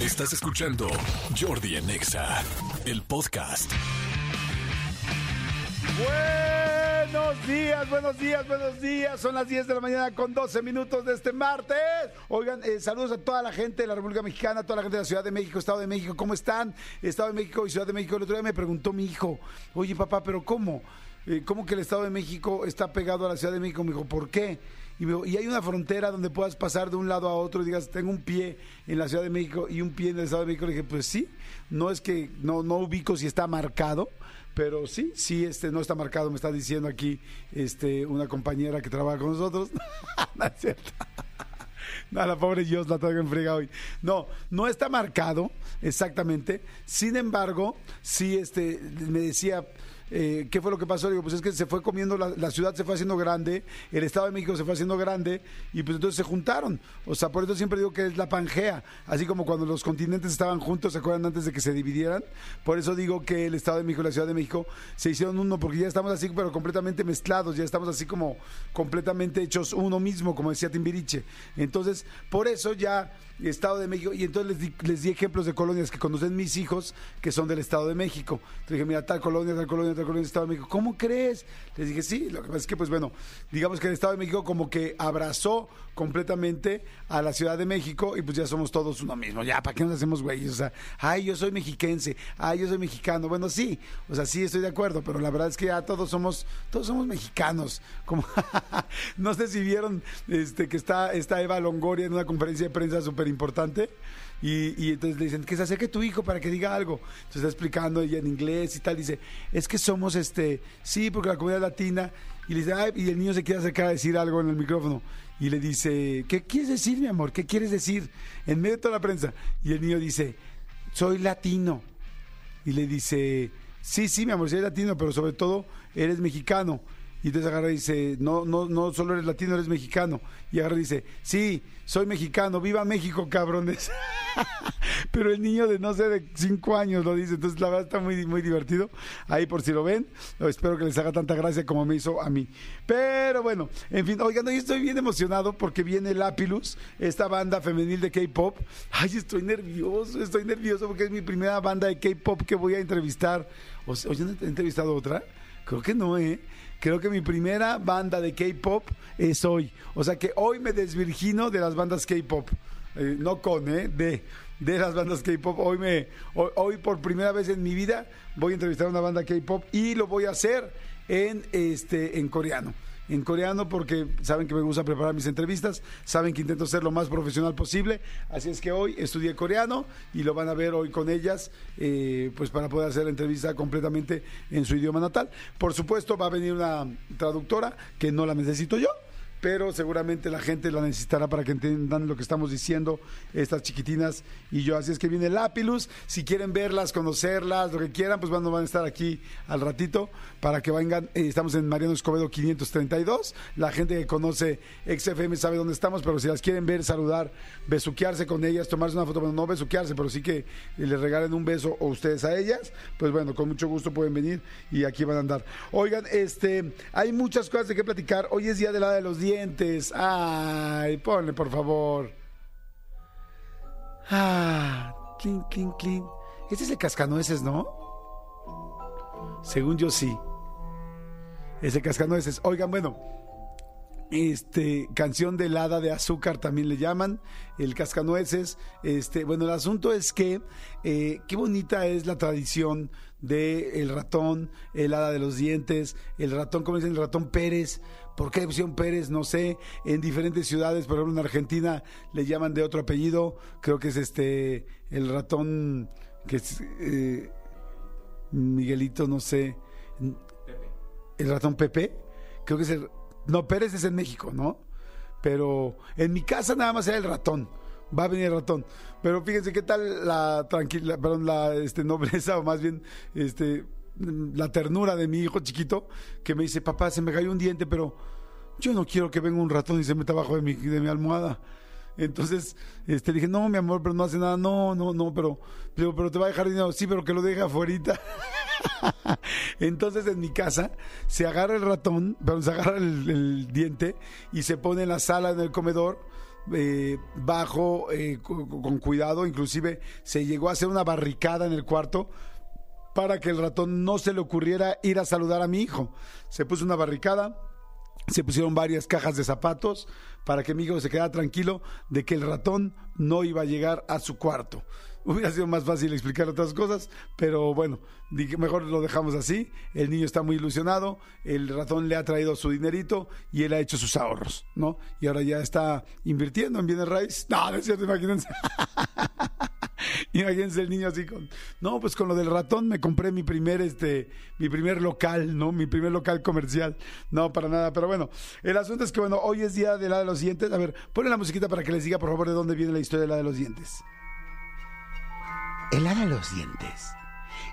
Estás escuchando Jordi en Exa, el podcast. Buenos días, buenos días, buenos días. Son las 10 de la mañana con 12 minutos de este martes. Oigan, eh, saludos a toda la gente de la República Mexicana, toda la gente de la Ciudad de México, Estado de México. ¿Cómo están? Estado de México y Ciudad de México. El otro día me preguntó mi hijo, oye papá, ¿pero cómo? Eh, ¿Cómo que el Estado de México está pegado a la Ciudad de México? Me dijo, ¿por qué? Y, y hay una frontera donde puedas pasar de un lado a otro y digas, tengo un pie en la Ciudad de México y un pie en el Estado de México. Le dije, pues sí, no es que no, no ubico si está marcado, pero sí, sí, este no está marcado, me está diciendo aquí este una compañera que trabaja con nosotros. no es cierto. No, la pobre Dios la traigo en hoy. No, no está marcado exactamente. Sin embargo, sí, este, me decía, eh, ¿qué fue lo que pasó? Digo, pues es que se fue comiendo, la, ciudad se fue haciendo grande, el Estado de México se fue haciendo grande y pues entonces se juntaron. O sea, por eso siempre digo que es la Pangea, así como cuando los continentes estaban juntos, ¿se acuerdan antes de que se dividieran? Por eso digo que el Estado de México y la Ciudad de México se hicieron uno, porque ya estamos así, pero completamente mezclados, ya estamos así como completamente hechos uno mismo, como decía Timbiriche. Entonces, por eso ya... Estado de México, y entonces les di, les di, ejemplos de colonias que conocen mis hijos que son del Estado de México. Entonces dije, mira, tal colonia, tal colonia, tal colonia, Estado de México. ¿Cómo crees? Les dije, sí, lo que pasa es que, pues bueno, digamos que el Estado de México como que abrazó completamente a la Ciudad de México y pues ya somos todos uno mismo. Ya, ¿para qué nos hacemos güeyes? O sea, ay, yo soy mexiquense, ay, yo soy mexicano. Bueno, sí, o sea, sí estoy de acuerdo, pero la verdad es que ya todos somos, todos somos mexicanos. Como, no sé si vieron este, que está, está Eva Longoria en una conferencia de prensa súper importante. Y, y, entonces le dicen que se acerque tu hijo para que diga algo. Entonces está explicando ella en inglés y tal. Dice, es que somos este, sí, porque la comunidad latina. Y le dice, Ay, y el niño se quiere acercar a decir algo en el micrófono. Y le dice, ¿qué quieres decir, mi amor? ¿Qué quieres decir? En medio de toda la prensa. Y el niño dice, soy latino. Y le dice, sí, sí, mi amor, soy latino, pero sobre todo eres mexicano. Y entonces agarra y dice, no, no, no solo eres latino, eres mexicano. Y agarra y dice, sí, soy mexicano, viva México, cabrones. Pero el niño de no sé, de cinco años lo dice. Entonces la verdad está muy, muy divertido. Ahí por si lo ven, espero que les haga tanta gracia como me hizo a mí. Pero bueno, en fin, oigan, hoy estoy bien emocionado porque viene Lapilus, esta banda femenil de K-Pop. Ay, estoy nervioso, estoy nervioso porque es mi primera banda de K-Pop que voy a entrevistar. ¿Oye, ¿no he entrevistado otra? Creo que no, ¿eh? Creo que mi primera banda de K-pop es hoy. O sea que hoy me desvirgino de las bandas K-pop. Eh, no con, ¿eh? De, de las bandas K-pop. Hoy, me, hoy, hoy, por primera vez en mi vida voy a entrevistar a una banda K-pop y lo voy a hacer en, este, en coreano en coreano porque saben que me gusta preparar mis entrevistas, saben que intento ser lo más profesional posible, así es que hoy estudié coreano y lo van a ver hoy con ellas, eh, pues para poder hacer la entrevista completamente en su idioma natal. Por supuesto va a venir una traductora que no la necesito yo pero seguramente la gente la necesitará para que entiendan lo que estamos diciendo estas chiquitinas y yo. Así es que viene Lápilus, si quieren verlas, conocerlas, lo que quieran, pues bueno, van a estar aquí al ratito para que vengan. Eh, estamos en Mariano Escobedo 532. La gente que conoce XFM sabe dónde estamos, pero si las quieren ver, saludar, besuquearse con ellas, tomarse una foto, bueno, no besuquearse, pero sí que les regalen un beso o ustedes a ellas, pues bueno, con mucho gusto pueden venir y aquí van a andar. Oigan, este, hay muchas cosas de qué platicar. Hoy es día de la de los días dientes. Ay, ponle por favor. Ah, clean, clean, clean. Este es el cascanueces, ¿no? Según yo sí. Es el cascanueces. Oigan, bueno. Este, canción de helada de azúcar también le llaman, el cascanueces. Este, bueno, el asunto es que eh, qué bonita es la tradición de el ratón, el hada de los dientes, el ratón, como dicen, el ratón Pérez. ¿Por qué pusieron Pérez? No sé. En diferentes ciudades, por ejemplo en Argentina le llaman de otro apellido. Creo que es este el ratón que es eh, Miguelito, no sé. Pepe. El ratón Pepe. Creo que es el no Pérez es en México, ¿no? Pero en mi casa nada más era el ratón. Va a venir el ratón. Pero fíjense qué tal la tranquila, perdón, la este nobleza o más bien este la ternura de mi hijo chiquito que me dice, papá, se me cayó un diente, pero yo no quiero que venga un ratón y se meta abajo de mi, de mi almohada. Entonces, este, dije, no, mi amor, pero no hace nada, no, no, no, pero, pero, pero te va a dejar dinero, sí, pero que lo deje afuera. Entonces, en mi casa, se agarra el ratón, pero se agarra el, el diente y se pone en la sala, en el comedor, eh, bajo, eh, con, con cuidado, inclusive se llegó a hacer una barricada en el cuarto para que el ratón no se le ocurriera ir a saludar a mi hijo. Se puso una barricada, se pusieron varias cajas de zapatos para que mi hijo se quedara tranquilo de que el ratón no iba a llegar a su cuarto. Hubiera sido más fácil explicar otras cosas, pero bueno, mejor lo dejamos así. El niño está muy ilusionado, el ratón le ha traído su dinerito y él ha hecho sus ahorros, ¿no? Y ahora ya está invirtiendo en bienes raíces. No, no es cierto, imagínense. Imagínense el niño así con, no, pues con lo del ratón me compré mi primer, este, mi primer local, ¿no? Mi primer local comercial. No, para nada, pero bueno, el asunto es que, bueno, hoy es día de la de los dientes. A ver, ponle la musiquita para que les diga, por favor, de dónde viene la historia de la de los dientes. El hada de los dientes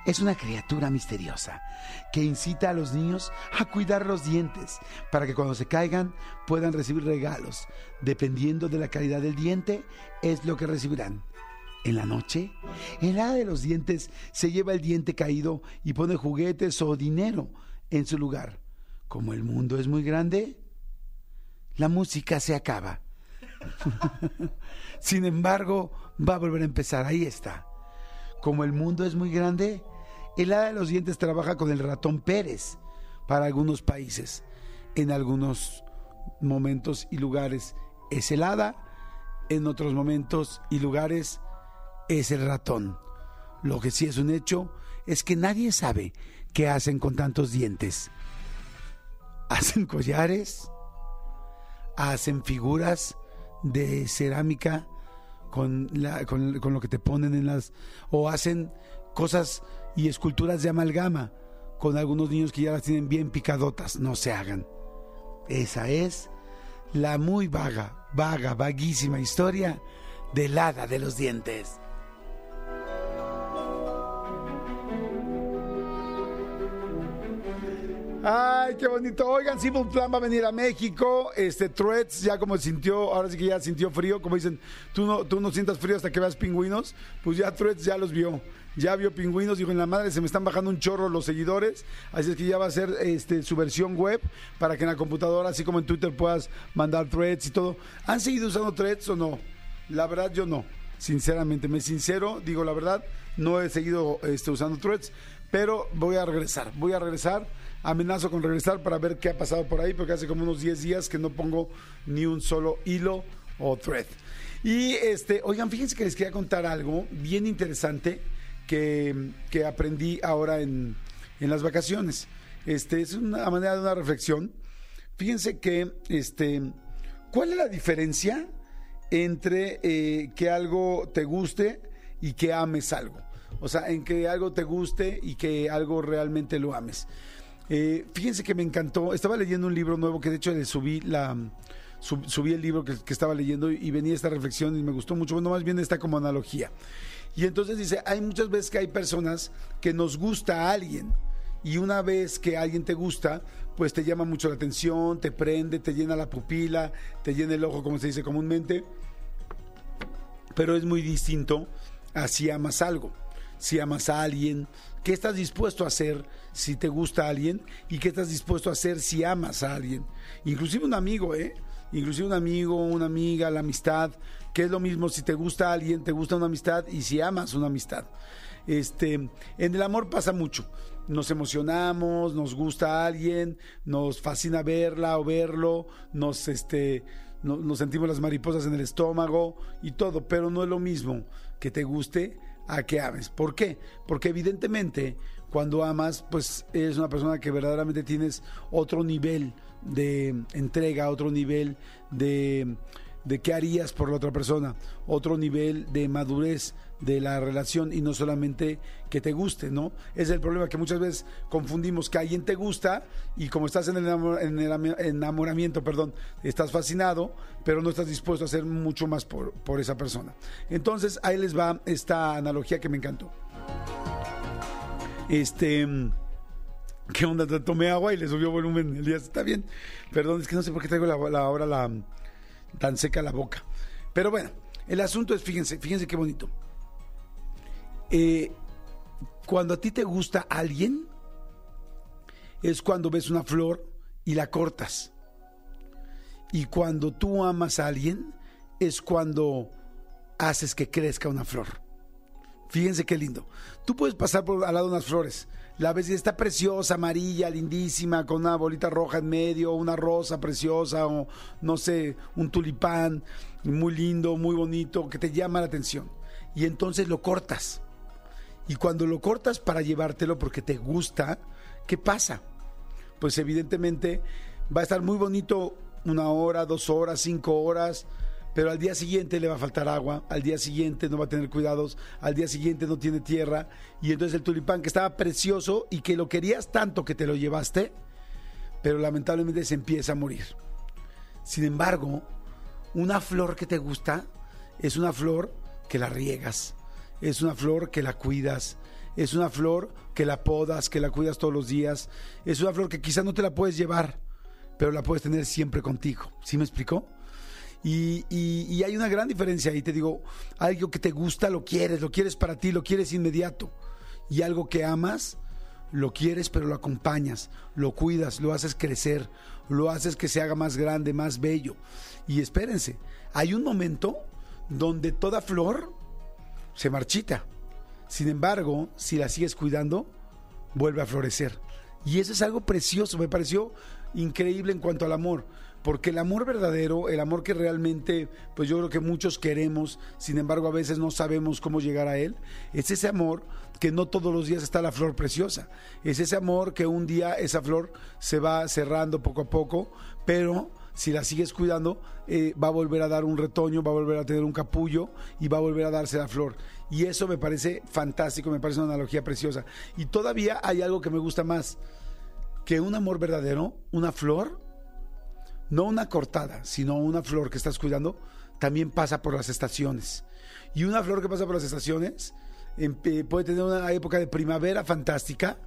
es una criatura misteriosa que incita a los niños a cuidar los dientes para que cuando se caigan puedan recibir regalos. Dependiendo de la calidad del diente, es lo que recibirán. En la noche, el hada de los dientes se lleva el diente caído y pone juguetes o dinero en su lugar. Como el mundo es muy grande, la música se acaba. Sin embargo, va a volver a empezar. Ahí está. Como el mundo es muy grande, el hada de los dientes trabaja con el ratón Pérez para algunos países. En algunos momentos y lugares es el hada, en otros momentos y lugares es el ratón. Lo que sí es un hecho es que nadie sabe qué hacen con tantos dientes. Hacen collares, hacen figuras de cerámica con, con, lo que te ponen en las... o hacen cosas y esculturas de amalgama con algunos niños que ya las tienen bien picadotas. No se hagan. Esa es la muy vaga, vaga, vaguísima historia del hada de los dientes. Ay, qué bonito. Oigan, Simple Plan va a venir a México. Este, Threads ya como sintió, ahora sí que ya sintió frío. Como dicen, tú no, tú no sientas frío hasta que veas pingüinos. Pues ya Threads ya los vio. Ya vio pingüinos. Dijo, en la madre se me están bajando un chorro los seguidores. Así es que ya va a ser este, su versión web para que en la computadora, así como en Twitter, puedas mandar Threads y todo. ¿Han seguido usando Threads o no? La verdad, yo no. Sinceramente, me sincero, digo la verdad, no he seguido este, usando Threads, pero voy a regresar. Voy a regresar amenazo con regresar para ver qué ha pasado por ahí, porque hace como unos 10 días que no pongo ni un solo hilo o thread. Y este, oigan, fíjense que les quería contar algo bien interesante que, que aprendí ahora en, en, las vacaciones. Este, es una manera de una reflexión. Fíjense que, este, ¿cuál es la diferencia entre eh, que algo te guste y que ames algo? O sea, en que algo te guste y que algo realmente lo ames. Eh, fíjense que me encantó. Estaba leyendo un libro nuevo que de hecho le subí la subí el libro que, estaba leyendo y venía esta reflexión y me gustó mucho. Bueno, más bien está como analogía. Y entonces dice, hay muchas veces que hay personas que nos gusta a alguien y una vez que alguien te gusta, pues te llama mucho la atención, te prende, te llena la pupila, te llena el ojo, como se dice comúnmente. Pero es muy distinto a si amas algo, si amas a alguien, ¿Qué estás dispuesto a hacer si te gusta alguien? ¿Y qué estás dispuesto a hacer si amas a alguien? Inclusive un amigo, ¿eh? Inclusive un amigo, una amiga, la amistad, que es lo mismo si te gusta alguien, te gusta una amistad y si amas una amistad. Este, en el amor pasa mucho. Nos emocionamos, nos gusta a alguien, nos fascina verla o verlo, nos este nos sentimos las mariposas en el estómago y todo, pero no es lo mismo que te guste a que ames. ¿Por qué? Porque evidentemente cuando amas, pues eres una persona que verdaderamente tienes otro nivel de entrega, otro nivel de, de qué harías por la otra persona, otro nivel de madurez de la relación y no solamente que te guste, ¿no? Es el problema que muchas veces confundimos que alguien te gusta y como estás en el, enamoramiento, perdón, estás fascinado, pero no estás dispuesto a hacer mucho más por, por esa persona. Entonces, ahí les va esta analogía que me encantó. Este... ¿Qué onda? Tomé agua y le subió volumen el día. Está bien. Perdón, es que no sé por qué traigo la, ahora la, tan seca la boca. Pero bueno, el asunto es, fíjense, fíjense qué bonito. Eh, cuando a ti te gusta alguien, es cuando ves una flor y la cortas. Y cuando tú amas a alguien, es cuando haces que crezca una flor. Fíjense qué lindo. Tú puedes pasar por al lado de unas flores. La ves está preciosa, amarilla, lindísima, con una bolita roja en medio, una rosa preciosa, o no sé, un tulipán muy lindo, muy bonito, que te llama la atención. Y entonces lo cortas. Y cuando lo cortas para llevártelo porque te gusta, ¿qué pasa? Pues evidentemente va a estar muy bonito una hora, dos horas, cinco horas, pero al día siguiente le va a faltar agua, al día siguiente no va a tener cuidados, al día siguiente no tiene tierra, y entonces el tulipán que estaba precioso y que lo querías tanto que te lo llevaste, pero lamentablemente se empieza a morir. Sin embargo, una flor que te gusta es una flor que la riegas, es una flor que la cuidas, es una flor que la podas, que la cuidas todos los días, es una flor que quizás no te la puedes llevar, pero la puedes tener siempre contigo. ¿Sí me explicó? Y, hay una gran diferencia ahí, te digo, algo que te gusta, lo quieres, lo quieres para ti, lo quieres inmediato. Y algo que amas, lo quieres, pero lo acompañas, lo cuidas, lo haces crecer, lo haces que se haga más grande, más bello. Y espérense, hay un momento donde toda flor se marchita. Sin embargo, si la sigues cuidando, vuelve a florecer. Y eso es algo precioso, me pareció increíble en cuanto al amor porque el amor verdadero, el amor que realmente, pues yo creo que muchos queremos, sin embargo a veces no sabemos cómo llegar a él, es ese amor que no todos los días está la flor preciosa, es ese amor que un día esa flor se va cerrando poco a poco, pero si la sigues cuidando, eh, va a volver a dar un retoño, va a volver a tener un capullo y va a volver a darse la flor. Y eso me parece fantástico, me parece una analogía preciosa. Y todavía hay algo que me gusta más, que un amor verdadero, una flor, no una cortada, sino una flor que estás cuidando, también pasa por las estaciones. Y una flor que pasa por las estaciones puede tener una época de primavera fantástica,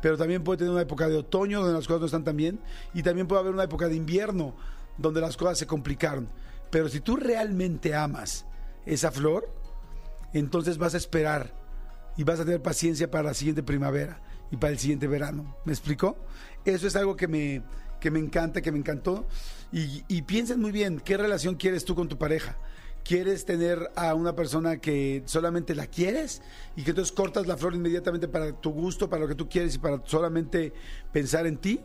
pero también puede tener una época de otoño donde las cosas no están tan bien, y también puede haber una época de invierno donde las cosas se complicaron. Pero si tú realmente amas esa flor, entonces vas a esperar y vas a tener paciencia para la siguiente primavera y para el siguiente verano. ¿Me explico? Eso es algo que me, que me encanta, que me encantó. Y, piensen muy bien, ¿qué relación quieres tú con tu pareja? ¿Quieres tener a una persona que solamente la quieres y que entonces cortas la flor inmediatamente para tu gusto, para lo que tú quieres y para solamente pensar en ti?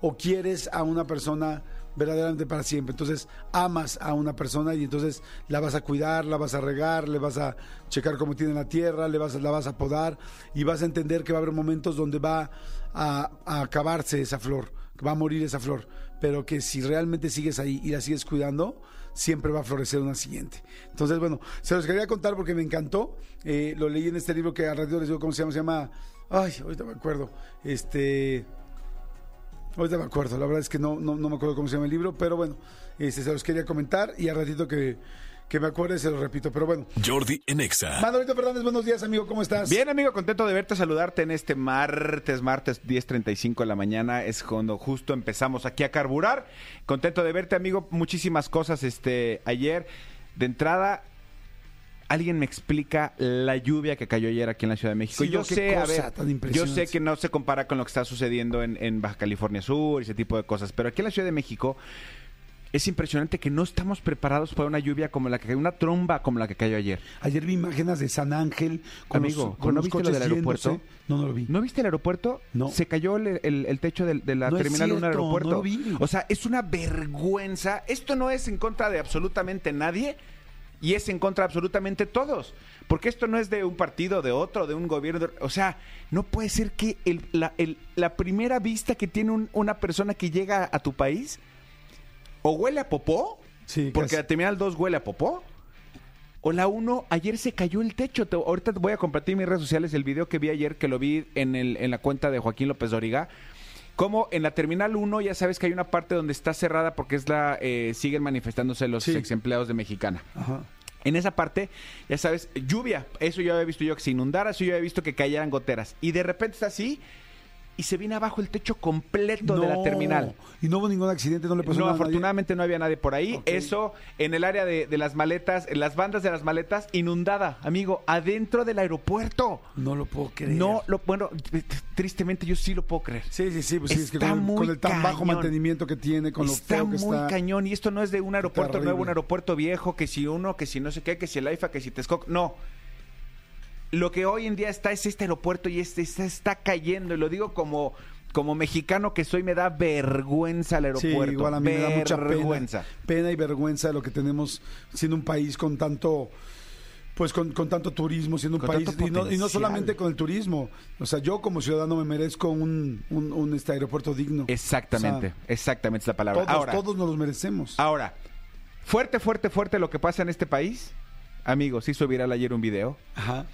¿O quieres a una persona verdaderamente para siempre? Entonces amas a una persona y entonces la vas a cuidar, la vas a regar, le vas a checar cómo tiene la tierra, le vas, la vas a podar y vas a entender que va a haber momentos donde va a acabarse esa flor va a morir esa flor, pero que si realmente sigues ahí y la sigues cuidando, siempre va a florecer una siguiente. Entonces, bueno, se los quería contar porque me encantó. Eh, lo leí en este libro que alrededor les digo cómo se llama. Se llama. Ay, ahorita me acuerdo. Este. Ahorita me acuerdo. La verdad es que no, no, no me acuerdo cómo se llama el libro, pero bueno, este, se los quería comentar y al ratito que que me acuerde, se lo repito, pero bueno. Jordi Enexa. Manolito Fernández, buenos días, amigo, ¿cómo estás? Bien, amigo, contento de verte, saludarte en este martes, martes 10.35 de la mañana, es cuando justo empezamos aquí a carburar. Contento de verte, amigo, muchísimas cosas este ayer. De entrada, alguien me explica la lluvia que cayó ayer aquí en la Ciudad de México. yo sé, a ver, yo sé que no se compara con lo que está sucediendo en, en Baja California Sur y ese tipo de cosas, pero aquí en la Ciudad de México es impresionante que no estamos preparados para una lluvia como la que cayó, una tromba como la que cayó ayer. Ayer vi imágenes de San Ángel con Amigo, con ¿no viste lo del aeropuerto? No, no lo vi. ¿No viste el aeropuerto? No. Se cayó el, techo de, la terminal de un aeropuerto. No lo vi. O sea, es una vergüenza. Esto no es en contra de absolutamente nadie y es en contra de absolutamente todos. Porque esto no es de un partido, de otro, de un gobierno. O sea, no puede ser que la, la, primera vista que tiene una persona que llega a tu país o huele a popó, sí, porque la terminal 2 huele a popó, o la 1, ayer se cayó el techo. ahorita voy a compartir en mis redes sociales el video que vi ayer, que lo vi en, el, en la cuenta de Joaquín López Doriga. Como en la terminal 1 ya sabes que hay una parte donde está cerrada porque es la eh, siguen manifestándose los ex empleados de Mexicana. En esa parte, ya sabes, lluvia. Eso yo había visto yo que se inundara, eso yo había visto que cayeran goteras. Y de repente está así y se viene abajo el techo completo de la No. terminal. Y no hubo ningún accidente, no le pasó No, nada nadie? afortunadamente no había nadie por ahí. Eso en el área de, de las maletas, en las bandas de las maletas, inundada, amigo, adentro del aeropuerto. No lo puedo creer. No, lo, bueno, tristemente yo sí lo puedo creer. Sí, sí, sí, pues sí, es que Está con, el- muy con el tan bajo mantenimiento que tiene, con lo está feo que muy está. cañón y esto no es de un aeropuerto nuevo, un aeropuerto viejo, que si uno, que si no sé qué, que si el AIFA, que si Texcoco, no. Lo que hoy en día está es este aeropuerto y este está, está cayendo y lo digo como como mexicano que soy me da vergüenza el Sí, aeropuerto. igual a mí me da mucha vergüenza. pena y vergüenza de lo que tenemos siendo un país con tanto pues con, con tanto turismo, siendo un Con país y no, y no potencial. solamente con el turismo, o sea, yo como ciudadano me merezco un, un, un, este aeropuerto digno. Exactamente, O sea, exactamente es la palabra. todos, Ahora, todos nos los merecemos. ahora, fuerte, fuerte, fuerte lo que pasa en este país. Amigos, hizo viral ayer un video Ajá.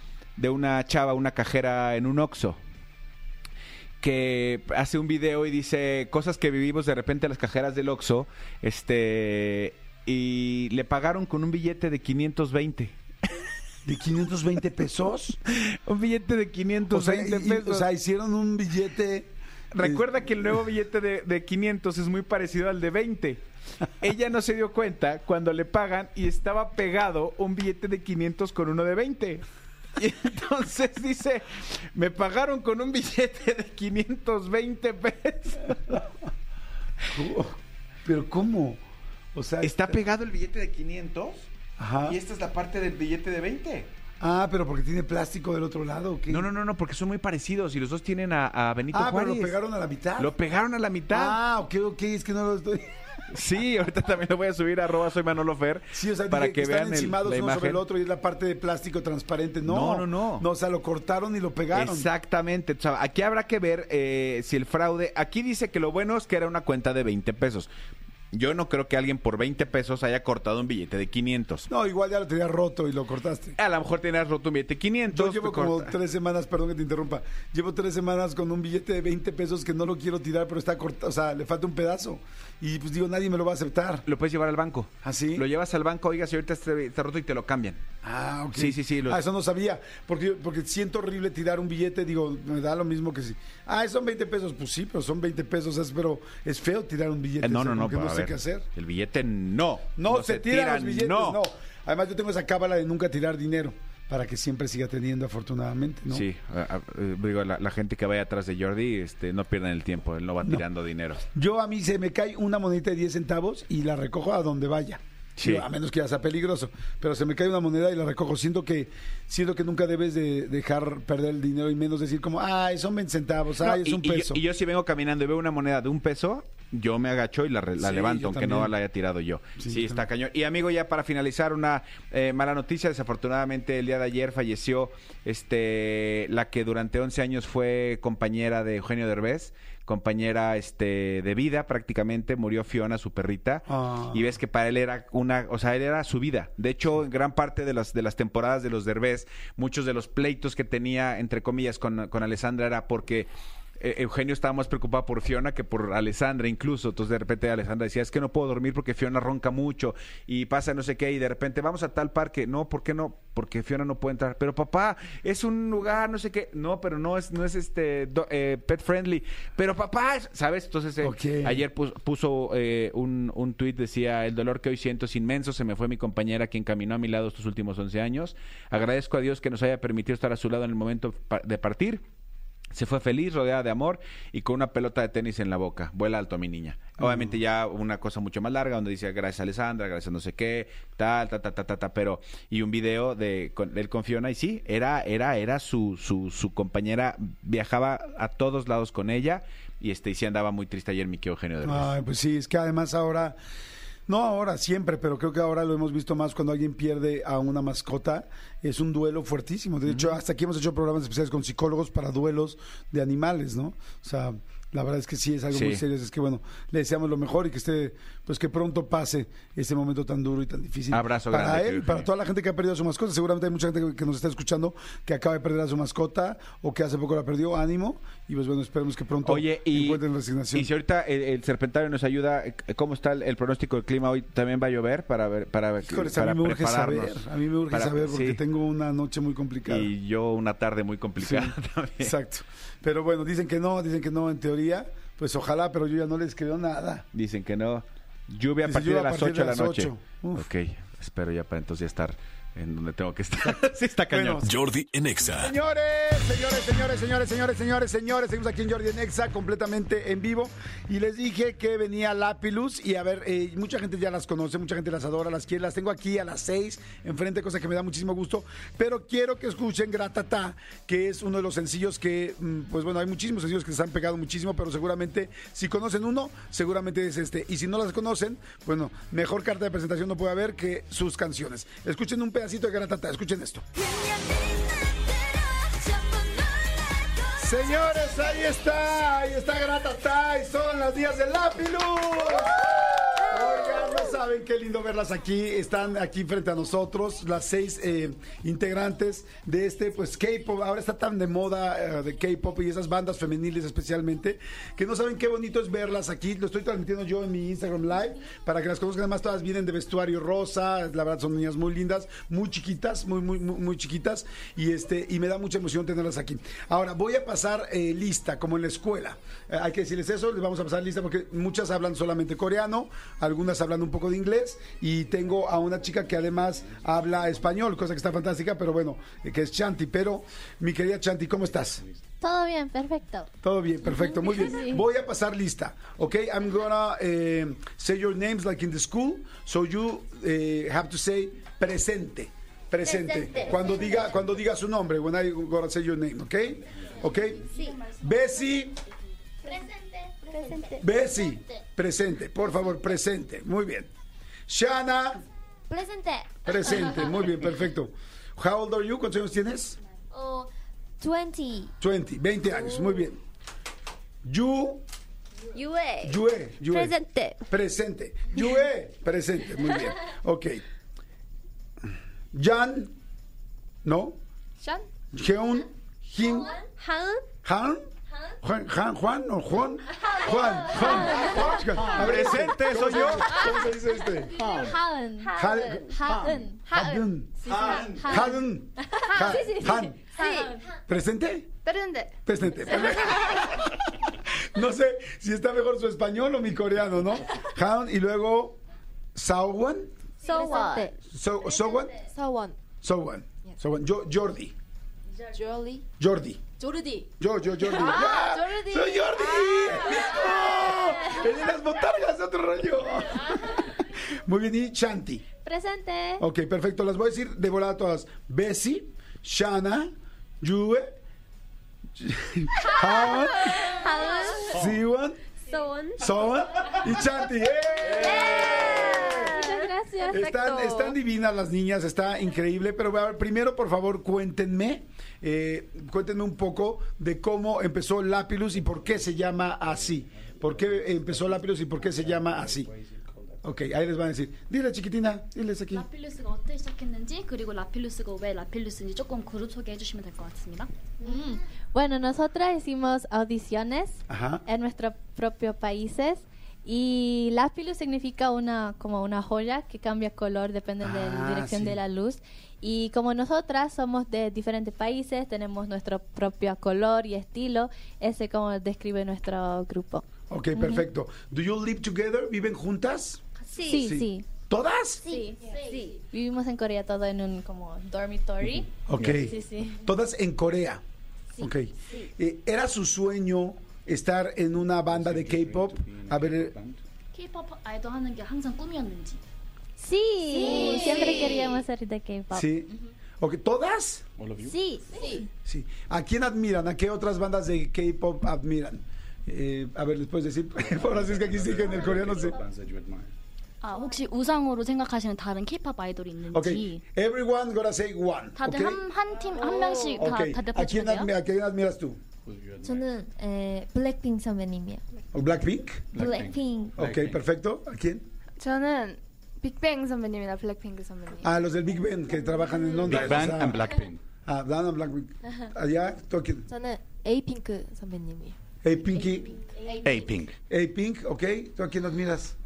De una chava, una cajera en un Oxxo que hace un video y dice cosas que vivimos de repente a las cajeras del Oxxo, este y le pagaron con un billete de 520. ¿De 520 pesos? Un billete de O sea, 520 y- y- pesos. o sea, hicieron un billete. Recuerda que el nuevo billete de, de 500 es muy parecido al de 20. Ella no se dio cuenta cuando le pagan y estaba pegado un billete de 500 con uno de 20. Y entonces dice, me pagaron con un billete de 520 pesos. Pero ¿cómo? O sea, Está pegado el billete de 500 Ajá. y esta es la parte del billete de 20. Ah, pero porque tiene plástico del otro lado. ¿o qué? No, no, no, no, porque son muy parecidos y los dos tienen a, a Benito Ah, pero Juárez. lo pegaron a la mitad. Lo pegaron a la mitad. Ah, ok, ok, es que no lo estoy. Sí, ahorita también lo voy a subir a arroba soy Manolo Fer Sí, o sea, para que, vean el- encimados la uno sobre el otro y es la parte de plástico transparente. No, No, no, no. No, o sea, lo cortaron y lo pegaron. Exactamente. O sea, aquí habrá que ver eh, si el fraude. Aquí dice que lo bueno es que era una cuenta de 20 pesos. Yo no creo que alguien por 20 pesos haya cortado un billete de 500. No, igual ya lo tenía roto y lo cortaste. A lo mejor tenías roto un billete de 500. Yo llevo como corta. tres semanas, perdón que te interrumpa, llevo tres semanas con un billete de 20 pesos que no lo quiero tirar, pero está cortado, o sea, le falta un pedazo. Y pues digo, nadie me lo va a aceptar. Lo puedes llevar al banco. ¿Ah, sí? Lo llevas al banco, oiga, si ahorita está, está roto y te lo cambian. Ah, ok. Sí, sí, sí, Ah, eso no sabía. Porque, porque siento horrible tirar un billete. Digo, me da lo mismo que si. Ah, son 20 pesos. Pues sí, pero son 20 pesos. Es, pero es feo tirar un billete. Eh, no, no, no. no ver, qué hacer. El billete no. No, se, tiran los billetes. No. no. Además, yo tengo esa cábala de nunca tirar dinero. Para que siempre siga teniendo, afortunadamente, ¿no? Sí, a- a- eh, digo, la, la gente que vaya atrás de Jordi, este, no pierdan el tiempo, él no va tirando dinero. Yo a mí se me cae una monedita de 10 centavos y la recojo a donde vaya. Sí. Digo, A menos que ya sea peligroso. Pero se me cae una moneda y la recojo. Siento que siento que nunca debes de dejar perder el dinero y menos decir como, ay, son 20 centavos, ay, No, es y, un y yo- peso. y yo, si vengo caminando y veo una moneda de un peso, yo me agacho y la, re- la Sí, levanto, aunque también. no la haya tirado yo. Sí, está cañón. Y amigo, ya para finalizar, una eh, mala noticia. Desafortunadamente, el día de ayer falleció este la que durante 11 años fue compañera de Eugenio Derbez, compañera este de vida prácticamente. Murió Fiona, su perrita. Ah. Y ves que para él era una, o sea, él era su vida. De hecho, en gran parte de las, de las temporadas de los Derbez, muchos de los pleitos que tenía, entre comillas, con, con Alessandra era porque eh, Eugenio estaba más preocupado por Fiona que por Alessandra incluso. Entonces de repente Alessandra decía, es que no puedo dormir porque Fiona ronca mucho y pasa no sé qué y de repente vamos a tal parque. No, ¿por qué no? Porque Fiona no puede entrar. Pero papá, es un lugar, no sé qué. No, pero no es, no es este do- eh, pet friendly. Pero papá, es- ¿sabes? Entonces eh, ayer pus- puso eh, un, un tuit, decía, el dolor que hoy siento es inmenso, se me fue mi compañera quien caminó a mi lado estos últimos 11 años. Agradezco a Dios que nos haya permitido estar a su lado en el momento de partir. Se fue feliz, rodeada de amor y con una pelota de tenis en la boca. Vuela alto, mi niña. Obviamente ya una cosa mucho más larga donde dice gracias a Alessandra, gracias a no sé qué, tal, ta, ta, ta, ta, ta, pero y un video de con, él con Fiona y sí, era era era su, su su compañera, viajaba a todos lados con ella y este y sí andaba muy triste ayer mi Eugenio de Ay, pues sí, es que además ahora, no ahora, siempre, pero creo que ahora lo hemos visto más cuando alguien pierde a una mascota, es un duelo fuertísimo. De hecho, hasta aquí hemos hecho programas especiales con psicólogos para duelos de animales, ¿no? O sea, La verdad es que sí es algo Sí. muy serio. Es que bueno, le deseamos lo mejor y que esté, pues que pronto pase este momento tan duro y tan difícil. Abrazo para grande, él, para toda la gente que ha perdido a su mascota. Seguramente hay mucha gente que- nos está escuchando que acaba de perder a su mascota o que hace poco la perdió. Ánimo y pues bueno, esperemos que pronto Oye, y, encuentren resignación. y si ahorita el, el serpentario nos ayuda, ¿cómo está el, el pronóstico del clima hoy? ¿También va a llover para ver, para, ver- para a mí me urge saber, a mí me urge Para- saber porque sí. tengo una noche muy complicada. Y yo una tarde muy complicada también. Exacto. Pero bueno, dicen que no, dicen que no en teoría. Pues ojalá, pero yo ya no les creo nada. Dicen que no. Lluvia a Dice, partir lluvia de a las partir 8 de la de las noche. 8. Uf. Ok, espero ya para entonces ya estar en donde tengo que estar. sí, está cañón. Bueno, Jordi en Exa. Señores, señores, señores, señores, señores, señores, señores, seguimos aquí en Jordi en Exa completamente en vivo y les dije que venía Lapilus y a ver, eh, mucha gente ya las conoce, mucha gente las adora, las quiere, las tengo aquí a las seis enfrente, cosa que me da muchísimo gusto, pero quiero que escuchen Gratata, que es uno de los sencillos que, mm, pues bueno, hay muchísimos sencillos que se han pegado muchísimo, pero seguramente si conocen uno, seguramente es este, y si no las conocen, bueno, mejor carta de presentación no puede haber que sus canciones. Escuchen un pedacito de Gratata, escuchen esto. Señores, ahí está, ahí está Gratata y son las días del Lápilus. Saben qué lindo verlas aquí. Están aquí frente a nosotros, las seis eh, integrantes de este, pues K-pop. Ahora está tan de moda eh, de K-pop y esas bandas femeniles especialmente, que no saben qué bonito es verlas aquí. Lo estoy transmitiendo yo en mi Instagram Live para que las conozcan. Además, todas vienen de vestuario rosa. La verdad, son niñas muy lindas, muy chiquitas, muy, muy, muy, chiquitas. Y este, y me da mucha emoción tenerlas aquí. Ahora, voy a pasar eh, lista, como en la escuela. Hay que decirles eso, les vamos a pasar lista porque muchas hablan solamente coreano, algunas hablan un poco de inglés y tengo a una chica que además habla español, cosa que está fantástica, pero bueno, eh, que es Chanti. Pero, mi querida Chanti, ¿cómo estás? Todo bien, perfecto. Todo bien, perfecto, muy bien. Sí. Voy a pasar lista, ¿ok? I'm gonna eh, say your names like in the school, so you eh, have to say presente. Presente. Presente. Cuando diga, cuando diga su nombre, when I gonna say your name, ¿ok? ¿Ok? Sí. Bessie, Presente. Presente. Bessie, presente, por favor, presente. Muy bien. Shana, Presente. presente, muy bien, perfecto. How old are you? ¿Cuántos años tienes? Oh, 20. 20, 20 años, muy bien. You, Yue. Yue, Yue. Presente. Presente. Yue, presente. Muy bien. Ok. Jan, ¿no? Sean. Jeon, Jin, Han. Han, Juan, Juan, Juan o Juan, Juan, Juan. Presente, ¿cómo soy yo. ¿Cómo se dice este? Haen. Hal- Haen. Hadun. Sí, sí. Hadun. Ha- Sí, sí, sí. Han. Sí. ¿Presente? Presente. Presente. No sé si está mejor su español o mi coreano, ¿no? Han y luego Sawan. So what? So, Sowan. Sowan. Sowan. Yo, Jordi. Jolly. Jordi. Jordi. Yo, yo, Jordi. Ah, ¡Ya! Jordi. ¡Soy Jordi! ¡Listo! ¡El de las botargas, otro rollo! Muy bien, y Chanti. Presente. Ok, perfecto. Las voy a decir de volada todas. Bessie, Shana, Yue, Han, Haen. Siwan. Sowan y Chanti. ¡Eh! Muchas gracias. Están, están divinas las niñas, está increíble, pero a ver, primero por favor cuéntenme, eh, cuéntenme un poco de cómo empezó Lapilus y por qué se llama así. ¿Por qué empezó Lapilus y por qué se llama así? Ok, ahí les van a decir. Dile chiquitina, diles aquí. 라필루스가 어떻게 시작했는지 그리고 라필루스가 왜 라필루스인지 조금 그룹 소개해 주시면 될 것 같습니다. Bueno, nosotras hicimos audiciones Ajá. en nuestros propios países y Lapilus significa una como una joya que cambia color depende de Ah, la dirección sí. de la luz y como nosotras somos de diferentes países tenemos nuestro propio color y estilo ese como describe nuestro grupo Ok, perfecto. Do you live together? ¿Viven juntas? sí sí ¿Todas? sí, sí. vivimos en Corea todo en un como dormitory Ok. sí sí Todas en Corea. ok. Eh, ¿Era su sueño estar en una banda de K-pop? A ver, eh, K-pop 아이돌 하는 게 항상 꿈이었는지. sí, siempre queríamos ser de K-pop sí. Ok, ¿todas? sí sí Sí. ¿A quién admiran? ¿A qué otras bandas de K-pop admiran? Eh, a ver, les puedes decir. Ahora sí es que aquí sí que en el coreano sí. 아 혹시 우상으로 생각하시는 다른 K-pop 아이돌이 있는지. Ok. Everyone gonna say one. 다들 ok? 한한 팀 한 명씩 다, Ok. 다 ¿A quién, 대표해주면 돼요? admi- ¿A quién admiras tú? 저는 에, 블랙핑 선배님이요. ¿O Blackpink? 블랙핑. Ok, perfecto. ¿A quién? 저는 빅뱅 선배님이나 블랙핑크 선배님. A los del Big Ben que trabajan en Londres. Big Bang and Blackpink. Ah, Dan and Blackpink. Allá, ¿tú a quién? 저는 에이핑크 선배님이요. Hey, Pinky. A-Pink. Hey, Pink, ok. ¿Tú a quién admiras?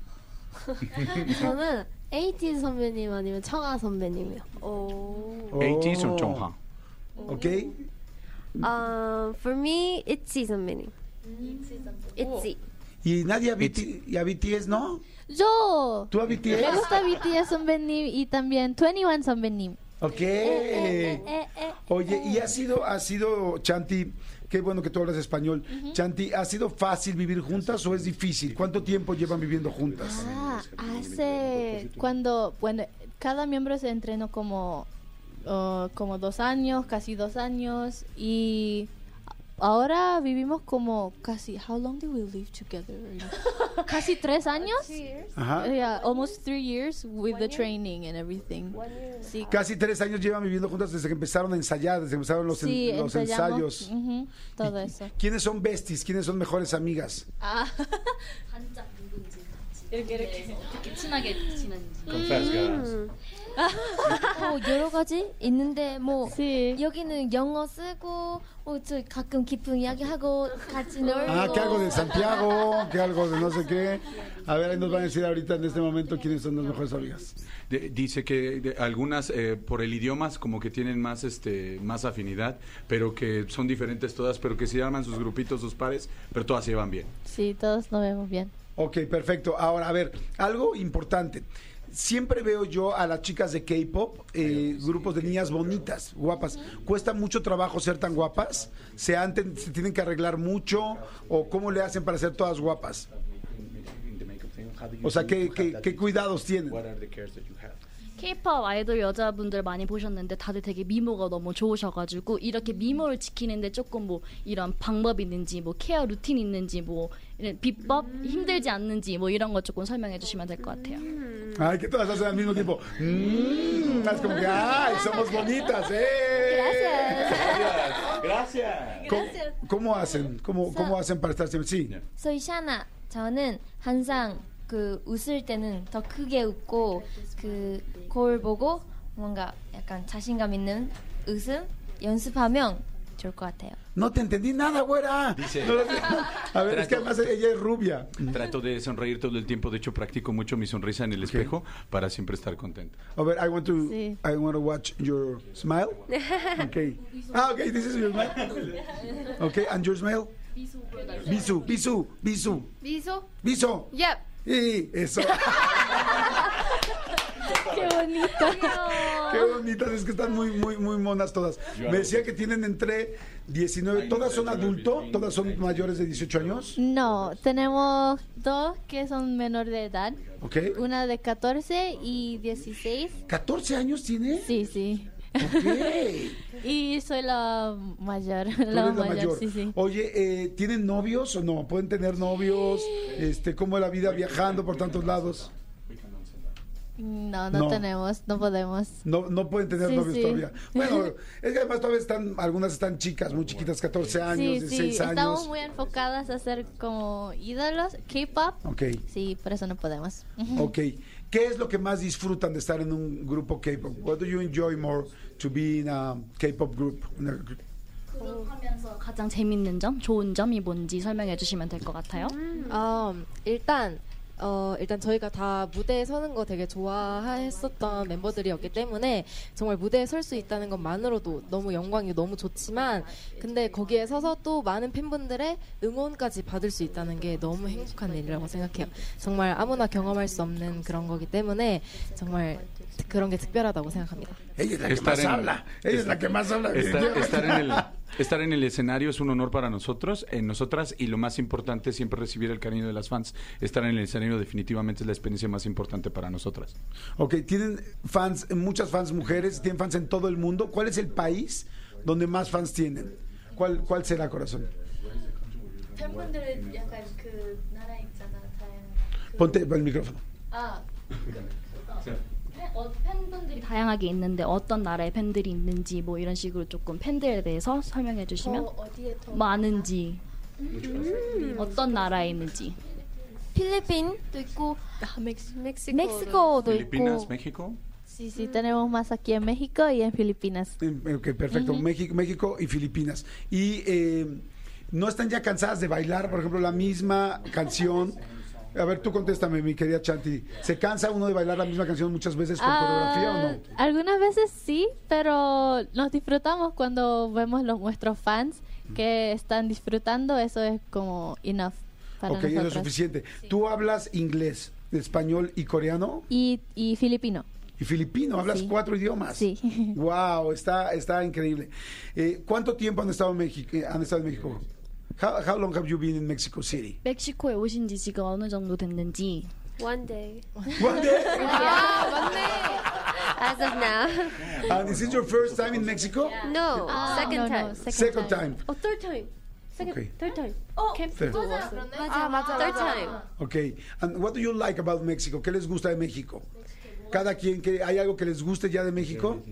저는 에이티 선배님 아니면 청아 선배님이요. Oh. 80s or Chongha? Ok. Uh, for me, ITZY 선배님. ITZY. ¿Y nadie a, BT, y a BTS, no? Yo. ¿Tú a Me BTS? gusta BTS 선배님 y también 21 선배님. Ok. eh, eh, Oye, y ha sido, ha sido, Chanti, qué bueno que tú hablas español. Chanti, ¿ha sido fácil vivir juntas o es difícil? ¿Cuánto tiempo llevan viviendo juntas? Ah, hace cuando, bueno, cada miembro se entrenó como, uh, como dos años, casi dos años y ahora vivimos como casi how long did we live together casi tres años. Yeah, almost three years with the training and everything. Casi tres años llevan viviendo juntas desde que empezaron a ensayar desde que empezaron los, sí, en, los ensayos. uh -huh, quiénes son besties quiénes son mejores amigas ah. 어, 여러 가지 있는데 뭐 sí. 여기는 영어 쓰고 어, 저 가끔 깊은 이야기하고 같이 놀고. Ah, que algo de Santiago, que algo de no sé qué. A ver, ahí nos van a decir ahorita en este momento quiénes son las mejores amigas. De- dice que de- algunas eh, por el idioma como que tienen más este más afinidad, pero que son diferentes todas, pero que se arman sus grupitos, sus pares, pero todas se llevan bien. Sí, todos nos vemos bien. Ok, perfecto. Ahora, a ver, algo importante. Siempre veo yo a las chicas de K-pop, eh, grupos de niñas bonitas, guapas. ¿Cuesta mucho trabajo ser tan guapas? ¿Se, han ten- ¿Se tienen que arreglar mucho? ¿O cómo le hacen para ser todas guapas? O sea, ¿qué, qué, qué cuidados tienen? K-pop 아이돌 여자분들 많이 보셨는데 다들 되게 미모가 너무 좋으셔가지고 이렇게 미모를 지키는데 조금 뭐 이런 방법이 있는지 뭐 케어 루틴 있는지 뭐 이런 비법 힘들지 않는지 뭐 이런 거 조금 설명해 주시면 될 것 같아요. Ay, que todas hacen al mismo tiempo. Mm, es como que, ay, somos bonitas, ¿eh? Gracias. ¿Cómo, cómo hacen? ¿Cómo, ¿Cómo hacen para estar siempre? Sí. 소희 샤나 저는 항상 그 웃을 때는 더 크게 웃고 그 거울 보고 뭔가 약간 자신감 있는 웃음 연습하면 No te entendí nada, güera. Dice, No, a ver, es que además ella es rubia. trato de sonreír todo el tiempo. De hecho, practico mucho mi sonrisa en el espejo para siempre estar contento. A ver, I want to, Sí. I want to watch your smile. Okay. Ah, okay, this is your smile. Okay, and your smile. Bisu, bisu, bisu, Bisu. bisu. Yep. Y eso. Qué bonito. Qué bonitas, es que están muy, muy, muy monas todas. Me decía que tienen entre 19, todas son adultos, todas son mayores de 18 años. No, tenemos dos que son menor de edad. Ok. Una de 14 y 16. ¿14 años tiene? Sí, sí. Ok. Y soy la mayor. Tú La, eres la mayor. sí, sí. Oye, eh, ¿tienen novios o no? ¿Pueden tener novios? Este, ¿Cómo es la vida viajando por tantos lados? No, no, No. tenemos, no podemos. No, no pueden tener Sí, novios sí. todavía. Bueno, es que además todavía están, algunas están chicas, muy chiquitas, 14 años, Sí, 16 sí, estamos años. muy enfocadas a ser como ídolos, K-pop. Ok, Sí, por eso no podemos. ok. ¿Qué es lo que más disfrutan de estar en un grupo K-pop? What do you enjoy more to be in a K-pop group? In a gr- 그룹하면서 가장 재밌는 점, 좋은 점이 뭔지 설명해 주시면 될 것 같아요. 어, 일단 어, 일단 저희가 다 무대에 서는 거 되게 좋아했었던 멤버들이었기 때문에 정말 무대에 설 수 있다는 것만으로도 너무 영광이고 너무 좋지만 근데 거기에 서서 또 많은 팬분들의 응원까지 받을 수 있다는 게 너무 행복한 일이라고 생각해요. 정말 아무나 경험할 수 없는 그런 거기 때문에 정말 그런 게 특별하다고 생각합니다. Ella es la que más habla. Ella es la que más habla. Estar, estar en el, Estar en el escenario es un honor para nosotros, en nosotras, y lo más importante es siempre recibir el cariño de las fans. Estar en el escenario definitivamente es la experiencia más importante para nosotras. Ok, tienen fans, muchas fans mujeres, tienen fans en todo el mundo. ¿Cuál es el país donde más fans tienen? ¿Cuál, cuál será, corazón? Ponte el micrófono. Ah, 어, 팬분들이 다양하게 있는데 어떤 나라의 팬들이 있는지 뭐 이런 식으로 조금 팬들에 대해서 설명해 주시면 어디에 더 많은지 어떤 나라에 있는지 필리핀도 있고 Mexico. 멕시코도 Filipinas, 있고 México. Sí, sí, tenemos más aquí en México y en Filipinas. Eh, Ok, perfecto. México, México y Filipinas. Y eh, no están ya cansadas de bailar, por ejemplo, la misma canción. A ver, tú contéstame, mi querida Chanti. ¿Se cansa uno de bailar la misma canción muchas veces con coreografía o no? Ah, Algunas veces sí, pero nos disfrutamos cuando vemos los nuestros fans que están disfrutando, eso es como enough para Ok, eso es nosotros. suficiente. ¿Tú hablas inglés, español y coreano? Y, y filipino. Y filipino, hablas Sí. cuatro idiomas. Sí. Wow, está, está increíble. Eh, ¿Cuánto tiempo han estado en México? eh, Han estado en México? How, how long have you been in Mexico City? 멕시코에 오신 지 지금 어느 정도 됐는지 One day. One day? As of now. And is it your first time in Mexico? No. Ah, second no, no, time. Second time. Oh, third time. Second, Okay. third time. Camp Third. Ah, 맞아, third time. Ok. And what do you like about Mexico? ¿Qué les gusta de México? Cada quien, que ¿hay algo que les guste ya de México?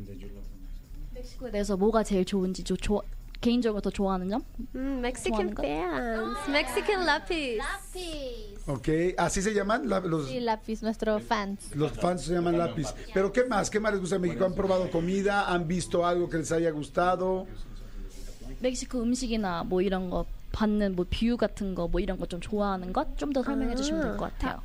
멕시코에 대해서 뭐가 제일 좋은지 조, 조, 개인적으로 더 좋아하는 점? Mm, Mexican fans. Mexican lapis. Ok. ¿Así se llaman? La- los, Sí, lápiz, nuestros fans. los fans se llaman lápiz. ¿Pero qué más? ¿Qué más les gusta de México? ¿Han probado comida? ¿Han visto algo que les haya gustado? 멕시코 음식이나 뭐 이런 거 받는 뭐 뷰 같은 거 뭐 이런 거 좀 좋아하는 것 좀 더 설명해 주시면 될 것 같아요.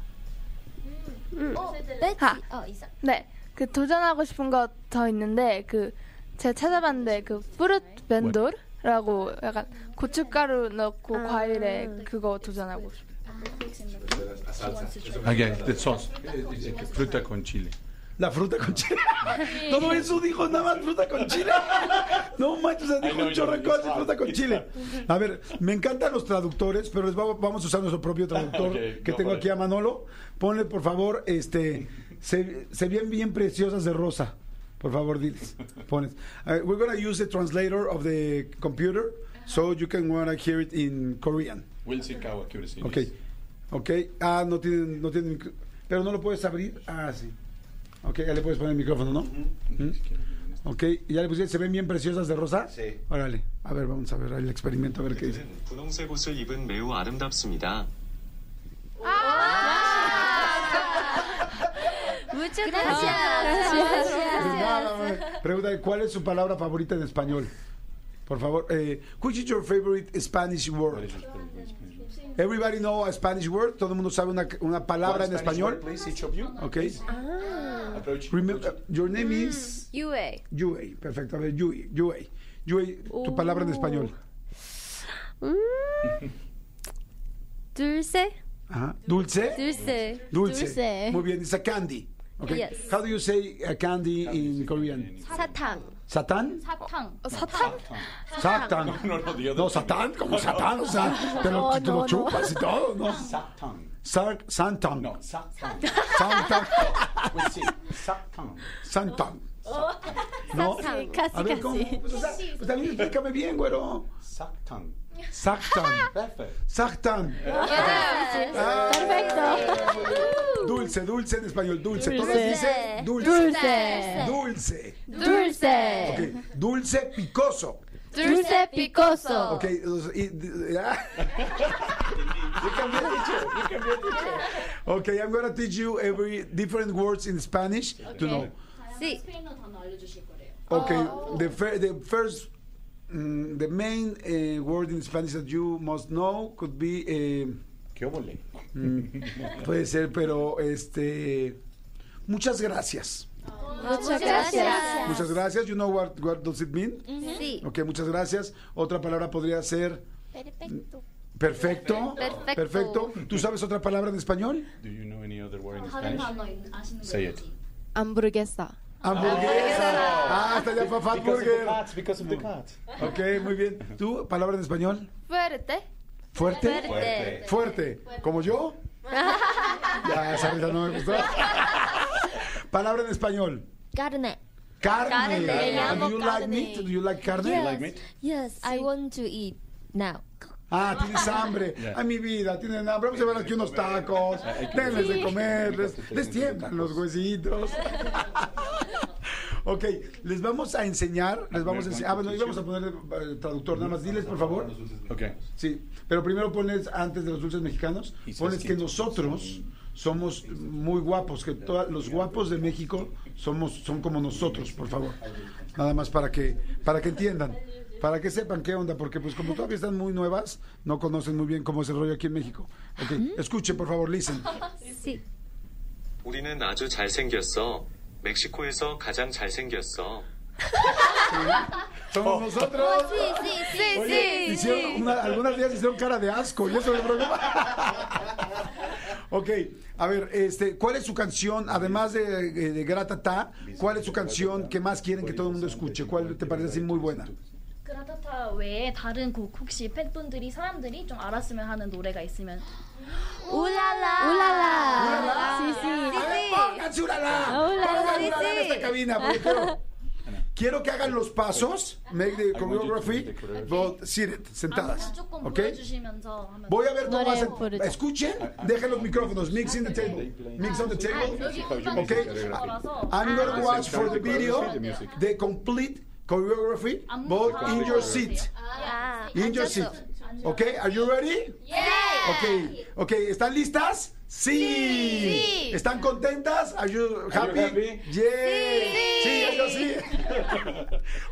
하. 어 이상 네, 그 도전하고 싶은 거 더 있는데 그 제가 찾아봤는데 그 프루트 벤돌 라고 약간 고춧가루 넣고 과일에 그거 도전하고 싶어요. Again, the sauce. Eh, eh, Fruta con chile. La fruta con chile. Todo eso dijo nada más fruta con chile. No manches, o sea, dijo un chorro de cosas de fruta con chile. A ver, me encantan los traductores, pero les vamos, vamos a usar nuestro propio traductor Ok, que go tengo for aquí it. a Manolo. Ponle, por favor, este, se, se ven bien preciosas de rosa. Por favor, diles. Pones. Uh, we're going to use the translator of the computer so you can want to hear it in Korean. We'll see how accuracy Ok, is. ok. Ah, no tienen, no tienen, micro- pero no lo puedes abrir. Ah, sí. Ok, ya le puedes poner el micrófono, ¿no? ¿Mm? Ok, ¿ya le pusiste? ¿Se ven bien preciosas de rosa? Sí. Órale, a ver, vamos a ver el experimento, a ver qué dice. 분홍색 옷을 입은 매우 아름답습니다. Muchas más. Pregúntale, ¿cuál es su palabra favorita en español? Por favor, eh, which is your favorite Spanish word? Everybody know a Spanish word? ¿Todo el mundo sabe una, una palabra en español? Please, each of you. Ok. Approach. Remember, your name is... UA. Yue, perfecto. A ver, Yue, Yue. Yue, tu palabra en español. Mm. Dulce. Ajá. Dulce. Dulce. Dulce. Dulce. Muy bien, a candy. Okay. Yes. How do you say uh, candy in Korean? 사탕. ¿Satán? Satán. Oh, ¿Satán? Satán. No, no, no, no Satán, como Satán, o sea, te lo, te lo chupas y todo, ¿no? Satán. Sar, Santán. No, Satán. Santán. Pues sí, Satán. Santán. Oh. ¿No? Casi, casi. A ver, ¿cómo? Pues, pues también explícame bien, güero. Satán. Sactán. Perfect. Sactán. Ah, Perfecto. Dulce, dulce en español, dulce. Todas Dulce. dicen dulce. Dulce. Dulce. Dulce. Ok, dulce picoso. Dulce picoso. Ok, y- y- ah. You can be a teacher, you can be a teacher. Okay, I'm going to teach you every different words in Spanish to know. Sí. Okay, the, the first, Mm, the main uh, word in Spanish that you must know could be. Eh, ¿Qué obole? Mm, puede ser, pero este. Muchas gracias. Muchas gracias. Muchas gracias. You know what, what does it mean? Mm. Sí. Ok, muchas gracias. Otra palabra podría ser. Perfecto. Mm, perfecto. Perfecto. ¿Tú sabes otra palabra en español? Do you know any other word in Spanish? Say it. Hamburguesa. Hamburguesa. Ah, está ya Fat Burger. cats, because of the cat. Ok, muy bien. ¿Tú, palabra en español? Fuerte. ¿Fuerte? Fuerte. Fuerte. ¿Como yo? Ya, esa risa no me gustó. Palabra en español. Carne. Carne. Carne. And Do you like Carne. meat? Do you like carne? Yes. like meat? Yes, I want to eat now. Ah, tienes hambre. Yeah. Ay, mi vida, tienen hambre. Vamos a ver aquí unos tacos. Denles de comer. Les, les tiemblan los huesitos. Ok, les vamos a enseñar, les vamos a enseñar. Ah, bueno, íbamos a poner eh, traductor, nada más. Diles, por favor. Ok. Sí, pero primero pones, antes de los dulces mexicanos, Y se pones que esquina. nosotros somos muy guapos, que toda- los guapos de México somos, son como nosotros, por favor. Nada más para que, para que entiendan, para que sepan qué onda, porque pues como todavía están muy nuevas, no conocen muy bien cómo es el rollo aquí en México. Ok, escuchen, por favor, listen. Sí. 우리는 아주 잘생겼어. 멕시코에서 가장 잘생겼어. Somos nosotros. Sí, sí, sí, Oye, sí. hicieron una- algunas días hicieron cara de asco y eso es el problema. ok, a ver, este, ¿cuál es su canción, además de, de Gratata, cuál es su canción que más quieren que todo el mundo escuche? ¿Cuál te parece así muy buena? 그라타타 외에 다른 곡 혹시 팬분들이 사람들이 좀 알았으면 하는 노래가 있으면 ¡Ulala! ¡Ulala! Sí, sí. A ver, pónganse ulala. Ulala en esta cabina, porque quiero, quiero que hagan los pasos, make the choreography, but sit it, sentadas. ¿Ok? Voy a ver cómo hacen. Escuchen, dejen los micrófonos. Mix in the table. Mix on the table. ¿Ok? Ah, I'm going to watch for the video the complete choreography, but in your seat. In your seat. Okay, are you ready? Okay, okay, ¿están listas? Sí. ¿Están contentas? Are you happy? happy? Yeah. Sí, ellos sí.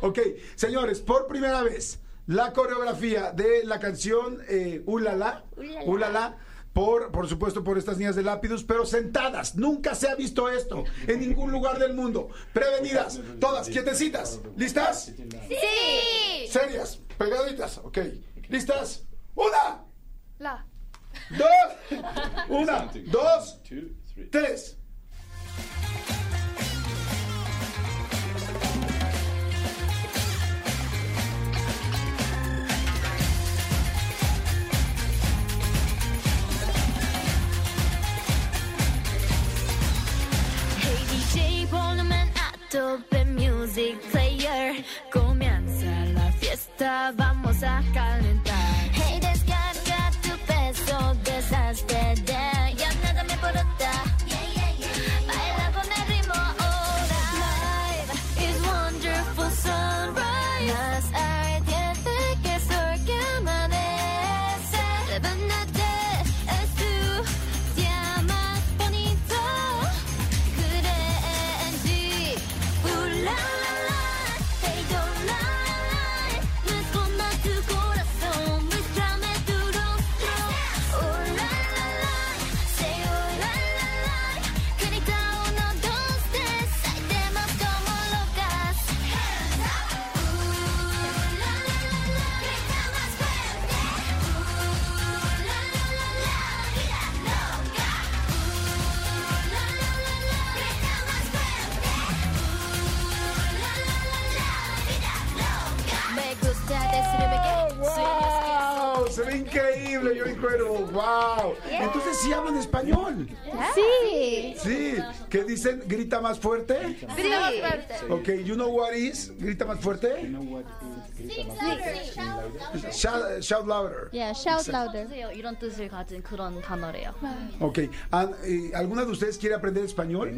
ok, señores, por primera vez, la coreografía de la canción eh, Ulala, Ulala. Ulala, por, por supuesto, por estas niñas de Lápidus, pero sentadas. Nunca se ha visto esto en ningún lugar del mundo. Prevenidas, todas, quietecitas. ¿Listas? Sí. Serias, pegaditas, ok. ¿Listas? Una, La. dos, una, dos, tres. Hey DJ, ponme a tope music player. Vamos a calentar. Hey, descarga tu peso, deshazte de increíble, yo cuero. ¡Wow! Entonces sí hablan español. Sí. Sí. ¿Qué dicen? ¿Grita más fuerte? Grita más fuerte. Ok, you know what is? ¿Grita más fuerte? Shout, shout louder. Yeah, shout louder. 하세요 이런 뜻을 가진 그런 단어래요. Ok. Ah, eh, ¿Alguna de ustedes quiere aprender español?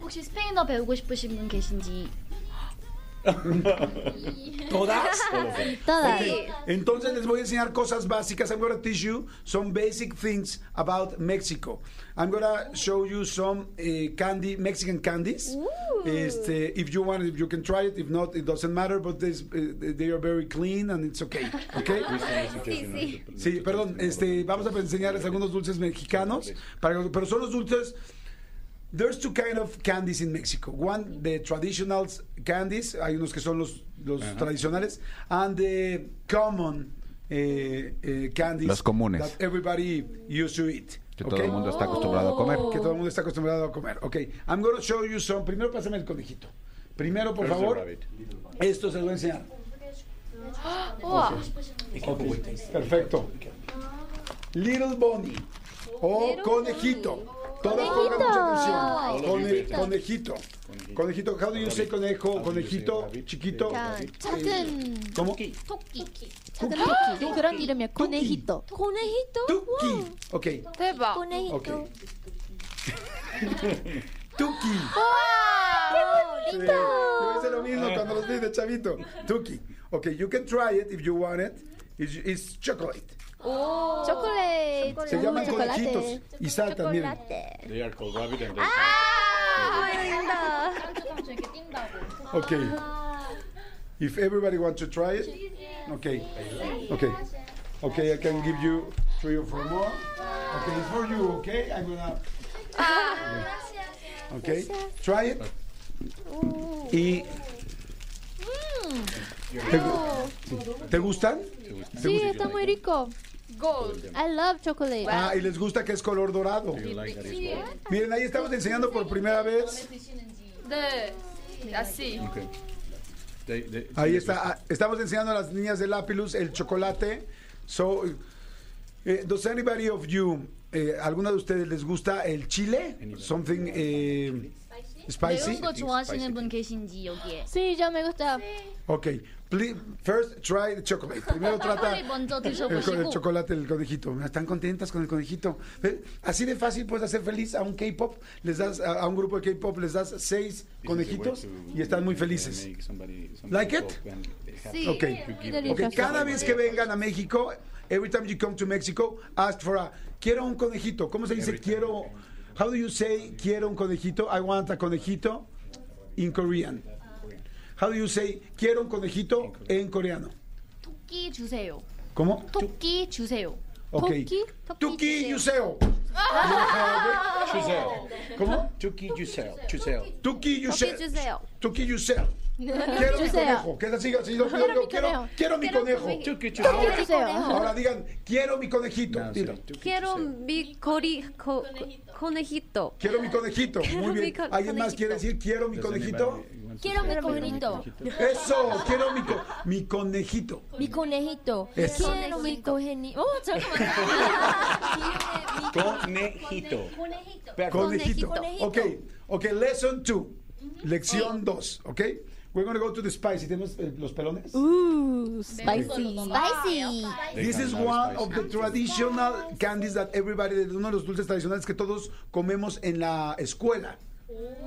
혹시 스페인어 배우고 싶으신 분 계신지 ¿Todas? Todas. Entonces les voy a enseñar cosas básicas. I'm going to teach you some basic things about Mexico. I'm going to show you some eh, candy, Mexican candies. Este, if you want, if you can try it. If not, it doesn't matter. But this, eh, they are very clean and it's okay. Okay? Sí, perdón. Este, vamos a enseñarles algunos dulces mexicanos. Para, pero son los dulces. There's two kind of candies in Mexico. One, the traditional candies. Hay unos que son los, los tradicionales. And the common eh, eh, candies. Los comunes. That everybody used to eat. Que ¿ok? todo el mundo está acostumbrado a comer. Que todo el mundo está acostumbrado a comer. Ok. I'm going to show you some. Primero pásame el conejito. Primero, por favor. Esto se lo voy a enseñar. 우와. Ok, Perfecto. Little Bonnie o conejito. Todas pongan mucha atención. Cone- conejito. Conejito. How do you say conejo? Conejito chiquito. 작은 ¿Cómo? 토끼. 작은 토끼. 그런 이름이야. 코네히토. 코네히토? Tuki. Ok. 대박. 코네히토. Ok. Tuki. Sí, yo hice lo mismo cuando los vi de chavito. Tuki. Okay, you can try it if you want it. It's, it's chocolate. Chocolate. Se llaman Chocolate. conejitos. Y saltan, miren. They are called rabbit and they Okay. If everybody wants to try it, okay. Okay. Okay, I can give you three or four more. Okay, it's for you, okay? I'm gonna. Okay, try it. Y. ¿Te, gu- ¿te gustan? Sí, está muy rico. Gold. I love chocolate. Ah, y les gusta que es color dorado. Miren, ahí estamos enseñando por primera vez. 네. así. Okay. They, they, Ahí está. ah, Estamos enseñando a las niñas de Lapilus el chocolate. So, eh, does anybody of you, eh, alguna de ustedes les gusta el chile? Something eh, spicy? 매운 거 좋아하시는 분 계신지 여기에. Sí, yo me gusta. Okay. Please, first try the chocolate. Primero trata el, el chocolate el conejito. Están contentas con el conejito. Así de fácil puedes hacer feliz a un K-pop. Les das a un grupo de K-pop les das seis conejitos y están muy felices. Like it? Sí. Okay. okay. Cada vez que vengan a México, every time you come to Mexico, ask for a quiero un conejito. ¿Cómo se dice quiero? How do you say quiero un conejito? I want a conejito in Korean. How do you say quiero un conejito en coreano? 토끼 주세요. ¿Cómo? 토끼 주세요. Ok. 토끼? Tuki Yuseo. 주세요. ¿Cómo? Tuki 주세요. 주세요. Tuki Yuseo. Toki Yuseo. Tuki Yuseo. Quiero mi Yuseo. conejo. Que así, así lo digo yo. Quiero, conejo. quiero mi conejo. Tuki Ahora, Yuseo. ahora digan, quiero mi conejito. Dilo. Quiero mi cori, co- conejito. Quiero mi conejito. Muy mi bien. co- ¿Alguien más conejito. quiere decir quiero mi conejito? Quiero mi conejito. Eso, quiero mi, co- mi conejito. Mi conejito. Eso. Quiero mi conejito. Oh, ¿sabes? Conejito. Conejito. Conejito. Ok, ok, lesson 2. Lección 2, ok. We're going to go to the spicy. ¿Tenemos eh, los pelones? Ooh, spicy. Ah, spicy. This is one of the ah, traditional ah, candies that everybody, uno de los dulces tradicionales que todos comemos en la escuela.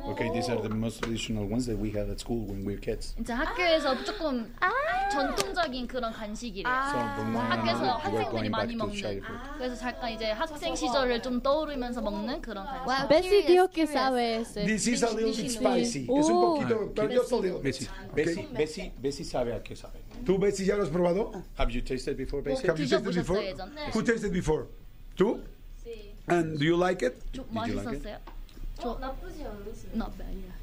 Okay, these are the most traditional ones that we had at school when we were kids. 진짜 학교에서 조금 전통적인 그런 간식이래요. So when we 학교에서 were 학생들이 going back 많이 to 먹는. childhood. 그래서 잠깐 이제 학생 시절을 좀 떠오르면서 먹는 그런 간식. Wow, Bessie curious, dijo que curious. sabe ese. This is a little bit spicy. Es un Oh. poquito, pero just a little. Bessie, Bessie, Bessie, Bessie sabe a qué sabe. ¿Tú, Bessie, ya lo has probado? Have you tasted before, Bessie? Have you tasted 드셔보셨어요, before? 예전에? Who tasted before? ¿Tú? And do you like it? 좀 you like 맛있었어요? 저 나쁘지 않았어요. No,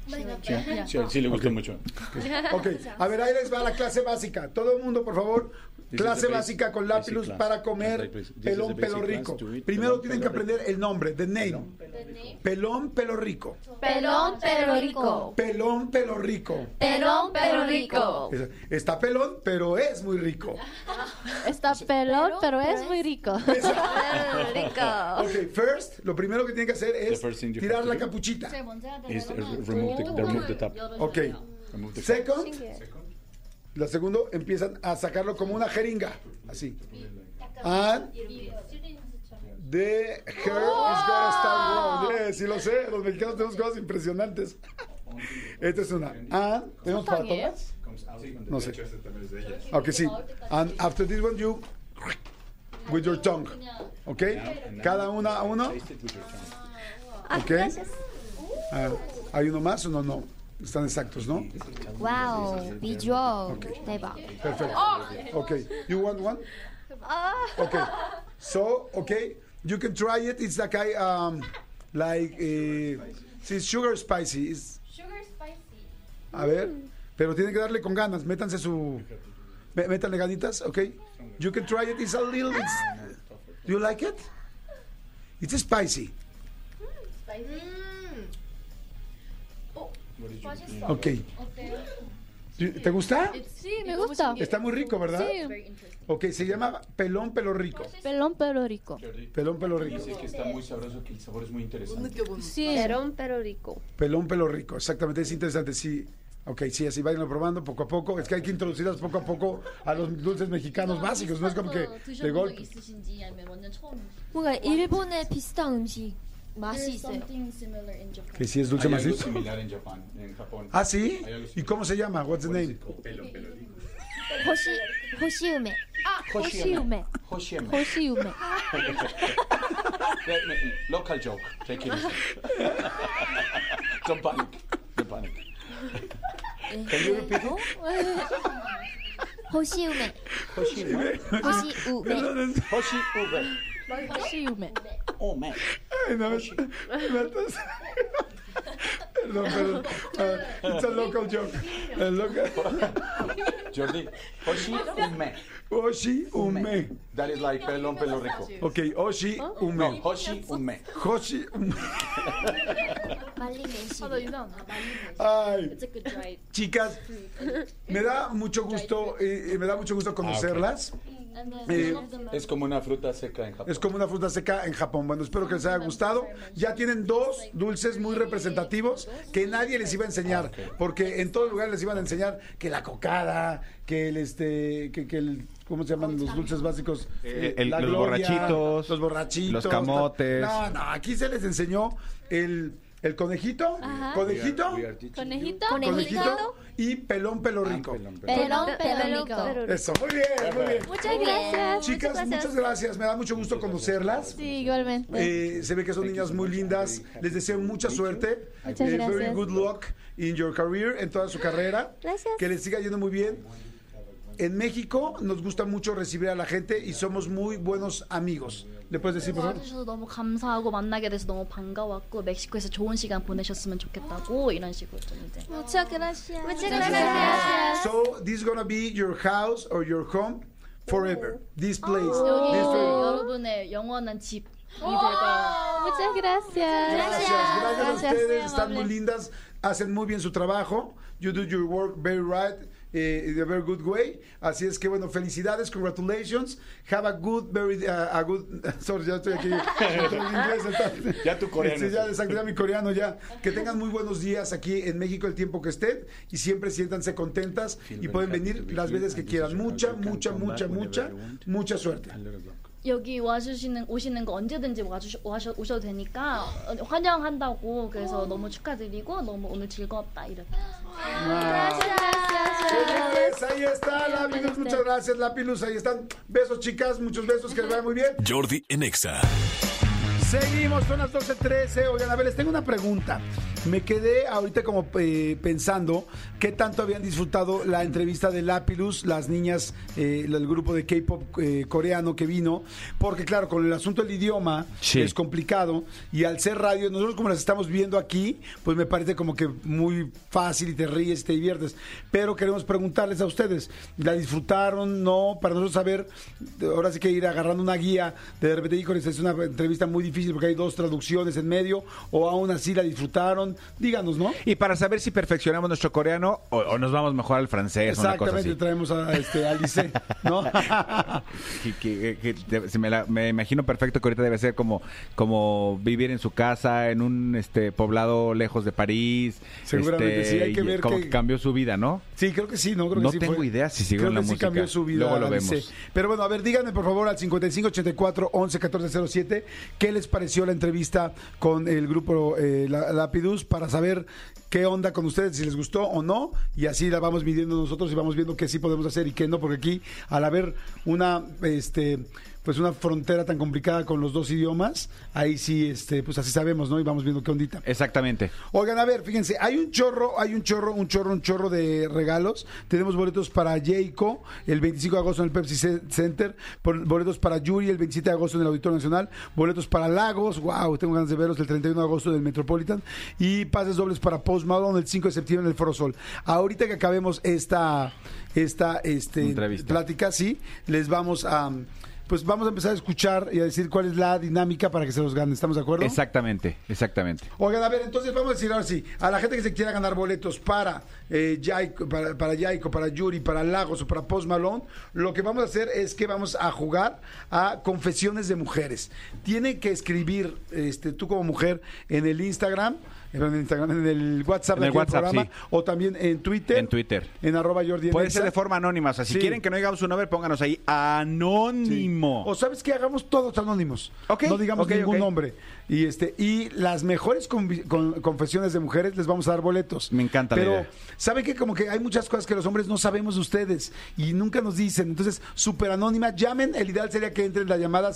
Sí, sí, sí le gustó mucho. Ok, a ver, ahí les va la clase básica. Todo el mundo, por favor, This Clase básica con Lapilus para comer pelón pelo rico. Primero tienen que aprender el nombre, the name. Pelón pelo rico. Pelón pelo rico. Pelón pelo rico. Pelón pelo rico. Está pelón, pero es muy rico. Está pelón, pero es muy rico. rico. Ok, first, lo primero que tienen que hacer es tirar la capuchita. Oh ok. Second la segundo, empiezan a sacarlo como una jeringa, así. And the hair is gonna start growing. Yeah, sí lo sé, los mexicanos tenemos cosas impresionantes. Esta es una. And, ¿tenemos para todas? No sé. Ok, sí. And after this one, you with your tongue. Ok? Cada una a uno. Tongue. Ok. Ah, ¿Hay uno más o no? No. Están exactos, ¿no? Wow, visual. 대박. Perfect. Okay. You want one? Okay. So, okay, you can try it. It's like I um like uh, it's sugar spicy. It's, Sugar spicy. a ver, pero tienen que darle con ganas. Métanse su mé- métanle ganitas, okay? You can try it. It's a little bit. Do you like it? It's spicy. Okay. ¿Te gusta? Sí, me gusta. Está muy rico, ¿verdad? Sí, Ok, se llama pelón pelo rico. pelón, pero rico. Pelón pelo rico. Dice que está muy sabroso, que el sabor es muy interesante. Sí. Pelón, pero rico. Pelón pelo rico, exactamente, es interesante, sí. Ok, sí, así vayan probando poco a poco. Es que hay que introducirlas poco a poco a los dulces mexicanos básicos. No es como que de 드셔본 적 golpe. 있으신지 아니면 완전 처음. 뭔가 일본의 비슷한 음식. macizo. Que sí es dulce algo macizo. similar en Japón. En Japón. ¿Ah, sí? ¿Y cómo se llama? What's the name? Hoshi, hoshiume. Ah, hoshiume. Hoshiume. Hoshiume. Local joke. Take it easy. Don't panic. Don't panic. Can you repeat it? Hoshiume. Hoshiume. Hoshiume. Hoshiume. Achievement. Oh, man. Hey, no, it's, Perdón, perdón. Uh, it's a local joke. A local... Jordi, Oshi Ume. Oshi Ume. That is like pelón pelo rico. Ok, Oshi Ume. No, Hoshi Ume. Hoshi Ume. Ay, chicas, me da mucho gusto, eh, eh me da mucho gusto conocerlas. Ah, eh, es como una fruta seca en Japón. Es como una fruta seca en Japón. Bueno, espero que les haya gustado. Ya tienen dos dulces muy representativos que nadie les iba a enseñar, porque en todo lugar les iban a enseñar que la cocada, que el este, que, que el ¿Cómo se llaman los dulces básicos? Eh, Eh, el- la los borrachitos, Los borrachitos. los camotes. No, no, aquí se les enseñó el, el conejito, Ajá. conejito, Conejito. conejito y pelón pelo rico. Pelón, Pelón, pelón. Eso, muy bien, muy bien. Muchas gracias. Chicas, muchas gracias. Me da mucho gusto conocerlas. Sí, igualmente. Eh, se ve que son niñas muy lindas. Les deseo mucha suerte. Muchas Eh, Very good luck in your career, en toda su carrera. Gracias. Que les siga yendo muy bien. En México nos gusta mucho recibir a la gente y somos muy buenos amigos. ¿Le puedes decir, por favor? 와주셔서 너무 감사하고 만나게 돼서 너무 반가웠고 멕시코에서 좋은 시간 보내셨으면 좋겠다고 이런 식으로 좀 이제 Muchas gracias. Muchas gracias. So, this is gonna be your house or your home forever. This place. 여기 This place. 여러분의 영원한 집이 될 거예요. Muchas gracias. Gracias, gracias a Gracias, ustedes, están muy lindas, hacen muy bien su trabajo. You do your work very right, eh, a very good way. Así es que bueno, felicidades, congratulations. Have a good, very, uh, a good, sorry, ya estoy aquí. en inglés, Ya tu coreano. Sí, ya, exacto, ya mi coreano ya. Que tengan muy buenos días aquí en México el tiempo que estén y siempre siéntanse contentas y pueden venir las veces que quieran. Mucha, mucha, mucha, mucha, mucha suerte. 여기 와주시는 오시는 거 언제든지 와주셔 와셔, 오셔도 되니까 어, 환영한다고 그래서 너무 축하드리고 너무 오늘 즐거웠다 이렇게. Señores, ahí está Lápilus, muchas gracias Lápilus, ahí están. Besos chicas, muchos besos, que les vaya muy bien. Jordi en Exa. Seguimos, son las 12.13. Oigan, a ver, les tengo una pregunta. Me quedé ahorita como eh, pensando qué tanto habían disfrutado la entrevista de Lapilus, las niñas, eh, el grupo de K-pop eh, coreano que vino, porque claro, con el asunto del idioma Sí. es complicado y al ser radio, nosotros como las estamos viendo aquí, pues me parece como que muy fácil y te ríes y te diviertes. Pero queremos preguntarles a ustedes, ¿la disfrutaron? No, para nosotros saber, ahora sí que ir agarrando una guía, de repente, híjoles, es una entrevista muy difícil porque hay dos traducciones en medio, o aún así la disfrutaron, díganos, ¿no? Y para saber si perfeccionamos nuestro coreano o, o nos vamos mejor al francés, una cosa Exactamente, así. traemos a, este, a Lice, ¿no? Que- que- que de- se me, la- me imagino perfecto que ahorita debe ser como, como vivir en su casa, en un este poblado lejos de París. Seguramente, este, sí, hay que ver como que- cambió su vida, ¿no? Sí, creo que sí, ¿no? Creo que No sí tengo fue. idea si siguió Creo en la que sí música. cambió su vida. Luego lo Alice. vemos. Pero bueno, a ver, díganme por favor al 5584 11 14 07 qué les pareció la entrevista con el grupo eh, La- Para saber qué onda con ustedes, si les gustó o no, y así la vamos midiendo nosotros y vamos viendo qué sí podemos hacer y qué no, porque aquí al haber una este pues una frontera tan complicada con los dos idiomas, ahí sí este pues así sabemos, ¿no? Y vamos viendo qué ondita. Exactamente. Oigan, a ver, fíjense, hay un chorro, hay un chorro, un chorro, un chorro de regalos. Tenemos boletos para Jayco el 25 de agosto en el Pepsi Ce- Center, boletos para Yuri el 27 de agosto en el Auditorio Nacional, boletos para Lagos, wow, tengo ganas de verlos el 31 de agosto en el Metropolitan y pases dobles para Post Malone el 5 de septiembre en el Foro Sol. Ahorita que acabemos esta esta este Entrevista. plática, sí, les vamos a pues vamos a empezar a escuchar y a decir cuál es la dinámica para que se los ganen. ¿Estamos de acuerdo? Exactamente, exactamente. Oigan, a ver, entonces vamos a decir ahora sí, a la gente que se quiera ganar boletos para eh, Yaico, para, para Yaico, para Yuri, para Lagos o para Post Malone, lo que vamos a hacer es que vamos a jugar a confesiones de mujeres. Tiene que escribir, este, tú como mujer, en el Instagram, en el Instagram, en el WhatsApp En de el WhatsApp, programa, sí. o también en Twitter. En Twitter. En arroba Jordi Puede ser de forma anónima. O sea, si Sí. quieren que no digamos su nombre, pónganos ahí anónimo. O sabes que hagamos todos anónimos. Ok, No digamos ok, ningún nombre. Y este y las mejores con- confesiones de mujeres les vamos a dar boletos. Me encanta la Pero idea. saben que como que hay muchas cosas que los hombres no sabemos de ustedes y nunca nos dicen. Entonces, súper anónima, llamen. El ideal sería que entren la llamada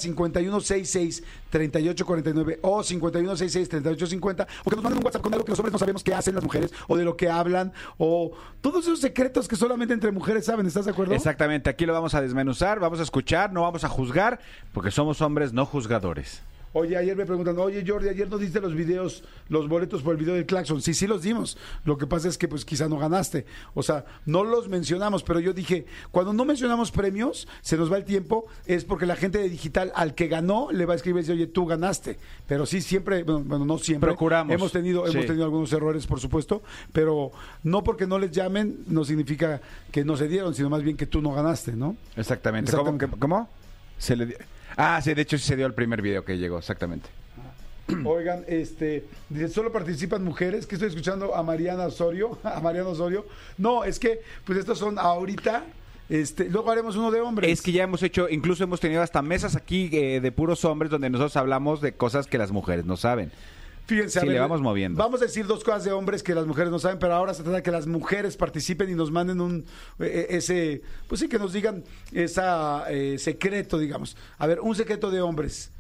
5166-3849 o 5166-3850 o que nos manden un WhatsApp con algo que los hombres no sabemos qué hacen las mujeres o de lo que hablan o todos esos secretos que solamente entre mujeres saben. ¿Estás de acuerdo? Exactamente, aquí lo vamos a desmenuzar, vamos a escuchar, no vamos a juzgar, porque somos hombres no juzgadores. Oye, ayer me preguntan, oye Jordi, ayer no diste los videos, los boletos por el video del Claxon. Sí, sí los dimos. Lo que pasa es que pues quizá no ganaste. O sea, no los mencionamos, pero yo dije, cuando no mencionamos premios, se nos va el tiempo, es porque la gente de digital al que ganó le va a escribir y decir, oye, tú ganaste. Pero sí, siempre, bueno, bueno, no siempre. Procuramos. Hemos tenido, hemos tenido algunos errores, por supuesto, pero no porque no les llamen, no significa que no se dieron, sino más bien que tú no ganaste, ¿no? Exactamente. Exactamente. ¿Cómo? ¿Cómo? Se le Ah, sí, de hecho sí se dio el primer video que llegó, exactamente. Oigan, este, dice, solo participan mujeres, que estoy escuchando a Mariana Osorio, a Mariana Osorio. No, es que, pues estos son ahorita, este, luego haremos uno de hombres. Es que ya hemos hecho, incluso hemos tenido hasta mesas aquí eh, de puros hombres donde nosotros hablamos de cosas que las mujeres no saben. Fíjense, a Sí, ver, le vamos moviendo. Vamos a decir dos cosas de hombres que las mujeres no saben, pero ahora se trata de que las mujeres participen y nos manden un eh, ese, pues sí que nos digan esa eh, secreto, digamos. A ver, un secreto de hombres.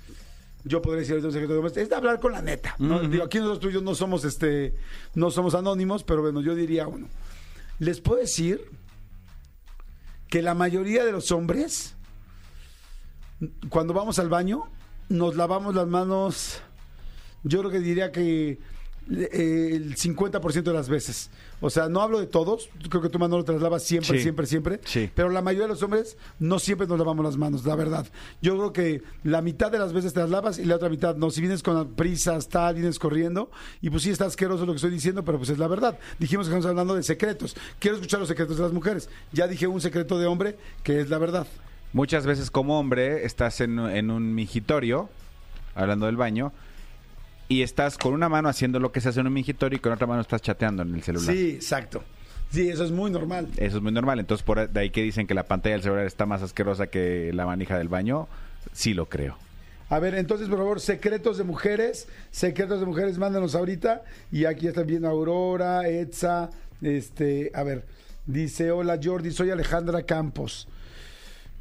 Yo podría decir un secreto de hombres, es de hablar con la neta. Digo, aquí nosotros tú y yo no somos este, no somos anónimos, pero bueno, yo diría uno. Les puedo decir que la mayoría de los hombres, cuando vamos al baño, nos lavamos las manos yo creo que diría que eh, el 50% de las veces. O sea, no hablo de todos, creo que tú Manolo te las lavas siempre, Sí. siempre, siempre. Sí. Pero la mayoría de los hombres no siempre nos lavamos las manos, la verdad. Yo creo que la mitad de las veces te las lavas y la otra mitad no. Si vienes con prisas, tal, vienes corriendo, y pues sí está asqueroso lo que estoy diciendo, pero pues es la verdad. Dijimos que estamos hablando de secretos. Quiero escuchar los secretos de las mujeres. Ya dije un secreto de hombre que es la verdad. Muchas veces como hombre estás en, en un mingitorio, hablando del baño, y estás con una mano haciendo lo que se hace en un mingitorio y con otra mano estás chateando en el celular. Sí, exacto. Sí, eso es muy normal. Eso es muy normal. Entonces, por de ahí que dicen que la pantalla del celular está más asquerosa que la manija del baño, sí lo creo. A ver, entonces, por favor, secretos de mujeres, secretos de mujeres, mándanos ahorita. Y aquí están viendo Aurora, Etza, este, a ver, dice, hola Jordi, soy Alejandra Campos.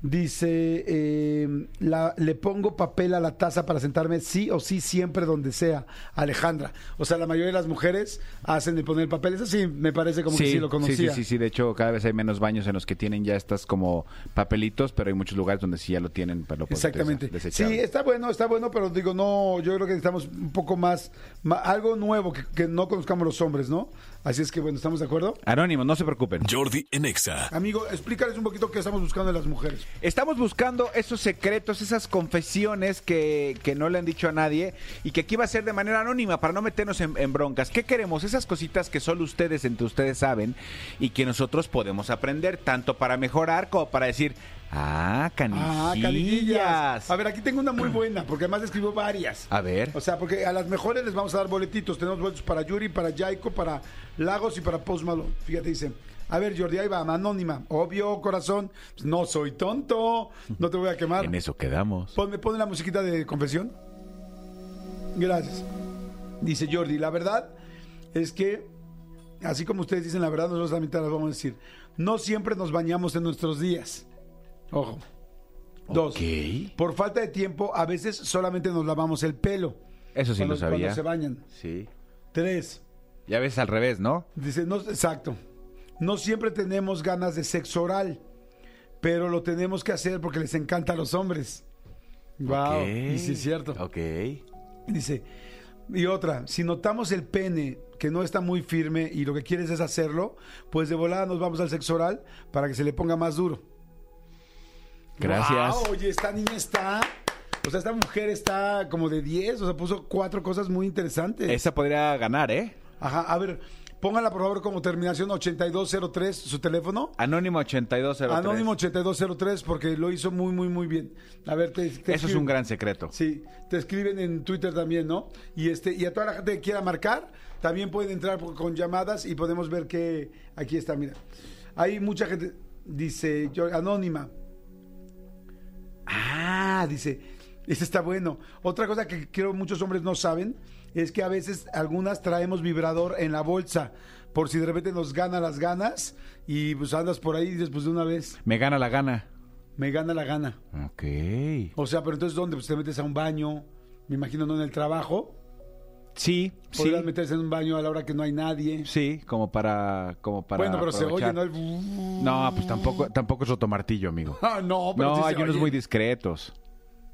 Dice, eh, la- le pongo papel a la taza para sentarme sí o sí siempre donde sea. Alejandra. O sea, la mayoría de las mujeres hacen de poner papel. Eso sí, me parece como que sí lo sí, conocía. sí, sí, sí. De hecho, cada vez hay menos baños en los que tienen ya estas como papelitos, pero hay muchos lugares donde sí ya lo tienen. Pero lo puedes Exactamente. Sí, está bueno, está bueno, pero digo, no, yo creo que necesitamos un poco más, ma- algo nuevo que, que no conozcamos los hombres, ¿no? Así es que, bueno, ¿estamos de acuerdo? Anónimos, no se preocupen. Jordi en Exa. Amigo, explícales un poquito qué estamos buscando de las mujeres. Estamos buscando esos secretos, esas confesiones que, que no le han dicho a nadie y que aquí va a ser de manera anónima para no meternos en, en broncas. ¿Qué queremos? Esas cositas que solo ustedes entre ustedes saben y que nosotros podemos aprender tanto para mejorar como para decir, ah, Ah, canijillas. canillas. A ver, aquí tengo una muy buena, porque además escribió varias. A ver. O sea, porque a las mejores les vamos a dar boletitos. Tenemos boletos para Yuri, para Jaiko, para Lagos y para Post Malone. Fíjate, dice. A ver, Jordi, ahí va, anónima. Obvio, corazón. Pues no soy tonto. No te voy a quemar. En eso quedamos. Ponme, ponme la musiquita de confesión. Gracias. Dice Jordi, la verdad es que, así como ustedes dicen la verdad, nosotros también te la vamos a decir. No siempre nos bañamos en nuestros días. Ojo. Dos. Por falta de tiempo, a veces solamente nos lavamos el pelo. Eso sí Cuando- lo sabía. Cuando se bañan. Sí. Tres. Ya ves al revés, ¿no? Dice, no, exacto. No siempre tenemos ganas de sexo oral, pero lo tenemos que hacer porque les encanta a los hombres. Wow. Y sí es cierto. Ok. Dice, y otra, si notamos el pene que no está muy firme y lo que quieres es hacerlo, pues de volada nos vamos al sexo oral para que se le ponga más duro. Gracias. Oye, esta niña está, o sea, esta mujer está como de 10, o sea, puso cuatro cosas muy interesantes. Esa podría ganar, ¿eh? Ajá, a ver, Póngala, por favor, como terminación 8203, su teléfono. Anónimo 8203. Anónimo 8203, porque lo hizo muy, muy, muy bien. A ver, te, te Eso es un gran secreto. Sí, te escriben en Twitter también, ¿no? Y este y a toda la gente que quiera marcar, también pueden entrar por- con llamadas y podemos ver que aquí está, mira. Hay mucha gente, dice yo, anónima. Ah, dice, este está bueno. Otra cosa que creo muchos hombres no saben es que a veces algunas traemos vibrador en la bolsa por si de repente nos gana las ganas y pues andas por ahí y dices, pues de una vez, Me gana la gana. me gana la gana. Ok. O sea, pero entonces ¿dónde? Pues te metes a un baño, me imagino no en el trabajo. Sí, sí. Podrías meterse en un baño a la hora que no hay nadie. Sí, como para, como para. bueno, pero se oye. ¿no? El- No, pues tampoco, tampoco es rotomartillo, amigo. Ah, no, pero No, sí se hay unos oye. muy discretos.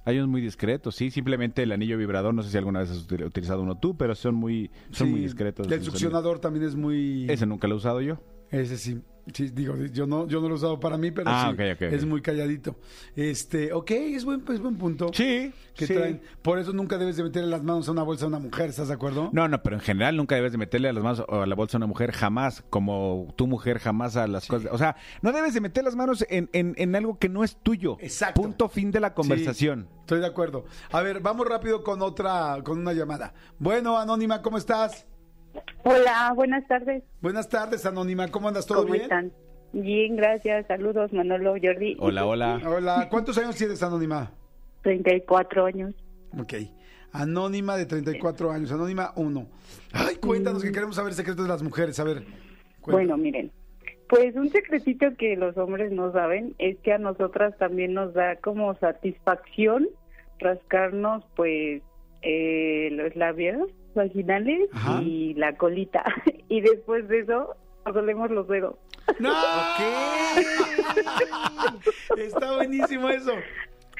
Hay unos muy discretos, sí. Simplemente el anillo vibrador, no sé si alguna vez has util- utilizado uno tú, pero son muy, son Sí, muy discretos. El succionador también es muy... Ese nunca lo he usado yo. Ese sí. Sí, digo, yo no, yo no lo he usado para mí, pero Ah, sí, es muy calladito. Este, ok, es buen, es buen punto. Sí, Que sí. traen. Por eso nunca debes de meterle las manos a una bolsa a una mujer, ¿estás de acuerdo? No, no, pero en general nunca debes de meterle a las manos a la bolsa a una mujer, jamás, como tu mujer jamás a las cosas. O sea, no debes de meter las manos en, en- en algo que no es tuyo. Exacto. Punto fin de la conversación. Sí, estoy de acuerdo. A ver, vamos rápido con otra, con una llamada. Bueno, Anónima, ¿cómo estás? Hola, buenas tardes. Buenas tardes, Anónima, ¿cómo andas? ¿Todo ¿Cómo bien? están? Bien, gracias. Saludos, Manolo, Jordi. Hola, hola. Hola, ¿cuántos años tienes, Anónima? 34 años. Ok. Anónima de 34 años, Anónima 1. Ay, cuéntanos que queremos saber secretos de las mujeres, a ver. Bueno, miren. Pues un secretito que los hombres no saben es que a nosotras también nos da como satisfacción rascarnos, pues, eh, los labios vaginales Ajá. y la colita. y después de eso, nos olemos los dedos. ¡No! Está buenísimo eso.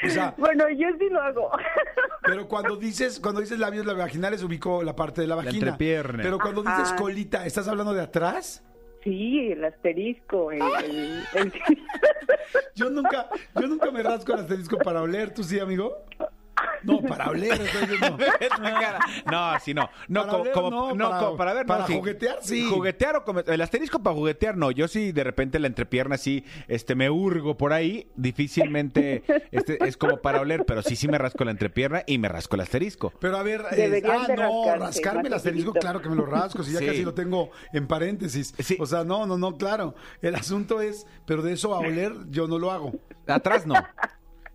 O sea, Bueno, yo sí lo hago. pero cuando dices, cuando dices labios vaginales, ubico la parte de la vagina. entrepierna. Pero cuando Ajá. dices colita, ¿estás hablando de atrás? Sí, el asterisco, el, el- el- Yo nunca, yo nunca me rasco el asterisco para oler, ¿tú sí, amigo? No, para oler. No, sí, no. No, Para como, oler, como- no, no, para- como para ver, no, para sí. juguetear, sí. Juguetear o come- el asterisco para juguetear, no. Yo sí, de repente la entrepierna sí, este, me hurgo por ahí. Difícilmente, este, es como para oler, pero sí, sí me rasco la entrepierna y me rasco el asterisco. Pero a ver, es- Deberían ah, de no, rascarse, rascarme el más asterisco, claro que me lo rasco, si ya Sí. casi lo tengo en paréntesis. O sea, no, no, no, claro. El asunto es, pero de eso a oler, yo no lo hago. Atrás no.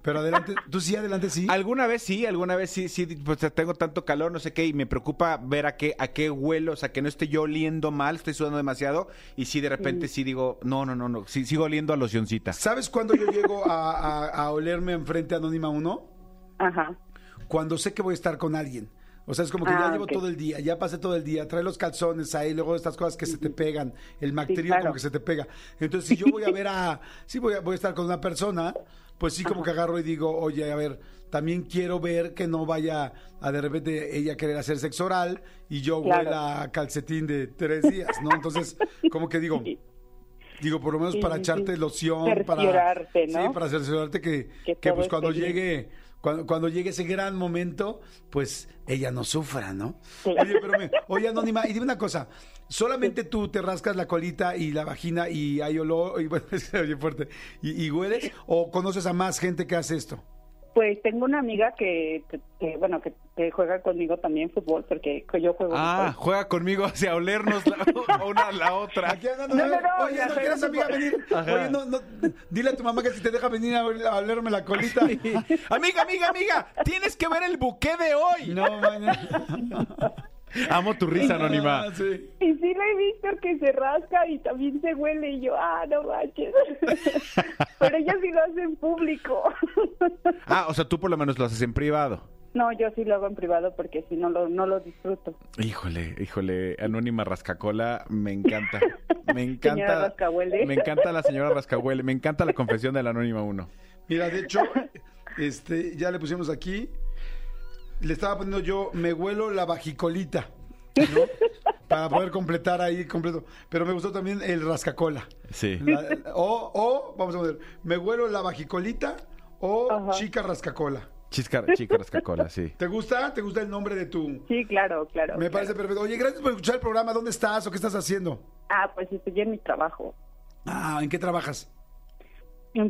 Pero adelante, tú sí, adelante sí. Alguna vez sí, alguna vez sí, sí, pues tengo tanto calor, no sé qué, y me preocupa ver a qué, a qué huelo, o sea, que no esté yo oliendo mal, estoy sudando demasiado, y sí, de repente sí digo, no, no, no, no, sí, sigo oliendo a locioncita. ¿Sabes cuándo yo llego a, a- a olerme enfrente a Anónima 1? Ajá. Cuando sé que voy a estar con alguien. O sea, es como que ya Ah, llevo todo el día, ya pasé todo el día, trae los calzones ahí, luego estas cosas que se te pegan, el bacterio claro. como que se te pega. Entonces, si yo voy a ver a, sí voy a, voy a estar con una persona, pues sí como que agarro y digo, oye, a ver, también quiero ver que no vaya a de repente ella querer hacer sexo oral y yo Claro. huela a calcetín de tres días, ¿no? Entonces, como que digo, digo, por lo menos para echarte loción, para ¿no? Sí, para cerciorarte que, Que pues cuando llegue cuando, cuando llegue ese gran momento, pues ella no sufra, ¿no? Sí. Oye, pero me- oye, Anónima, y dime una cosa, ¿solamente tú te rascas la colita y la vagina y hay olor, y bueno, se oye fuerte, y, y hueles, o conoces a más gente que hace esto? Pues tengo una amiga que, que- que, bueno, que, que juega conmigo también fútbol, porque yo juego Ah, fútbol. juega conmigo hacia olernos la, una a la otra. Aquí No, no, no, oye, ¿no quieres, amiga, venir? Ajá. Oye, no, no, dile a tu mamá que si te deja venir a, a olerme la colita. amiga, amiga, amiga, tienes que ver el buque de hoy. No, mañana. Amo tu risa, anónima. Ah, sí. Y sí lo he visto que se rasca y también se huele y yo, ah, no manches. Pero ella sí lo hace en público. Ah, o sea, tú por lo menos lo haces en privado. No, yo sí lo hago en privado porque si no lo, no lo disfruto. Híjole, híjole, Anónima Rascacola, me encanta. Me encanta. Rascahuele. Me encanta la señora Rascahuele, me encanta la confesión de la Anónima 1. Mira, de hecho, este, ya le pusimos aquí. Le estaba poniendo yo, me huelo la vajicolita, ¿no? Para poder completar ahí completo. Pero me gustó también el rascacola. Sí. La- o, o, vamos a ver, me huelo la vajicolita o Ajá. chica rascacola. Chisca, chica rascacola, sí. ¿Te gusta? ¿Te gusta el nombre de tu...? Sí, claro, claro. Me parece perfecto. Oye, gracias por escuchar el programa. ¿Dónde estás o qué estás haciendo? Ah, pues estoy en mi trabajo. Ah, ¿en qué trabajas?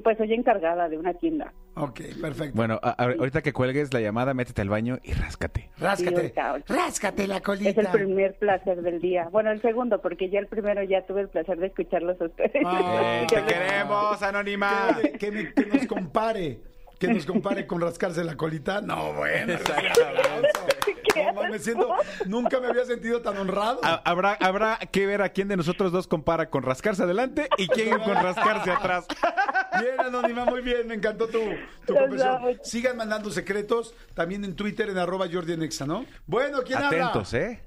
Pues soy encargada de una tienda. Ok, perfecto. Bueno, a- a- ahorita que cuelgues la llamada, métete al baño y ráscate. Ráscate. Sí, ahorita. Ráscate la colita. Es el primer placer del día. Bueno, el segundo, porque ya el primero ya tuve el placer de escucharlos a ustedes. Ah, te queremos, Anónima. Que, que me- que nos compare. Que nos compare con rascarse la colita. No, bueno. No, me siento, nunca me había sentido tan honrado. Ha- Habrá, habrá que ver a quién de nosotros dos compara con rascarse adelante y quién con rascarse atrás. Bien, Anónima, muy bien, me encantó tu, tu confesión. Sigan mandando secretos, también en Twitter, en arroba Jordi en Exa, ¿no? Bueno, ¿quién habla? Atentos, ¿eh?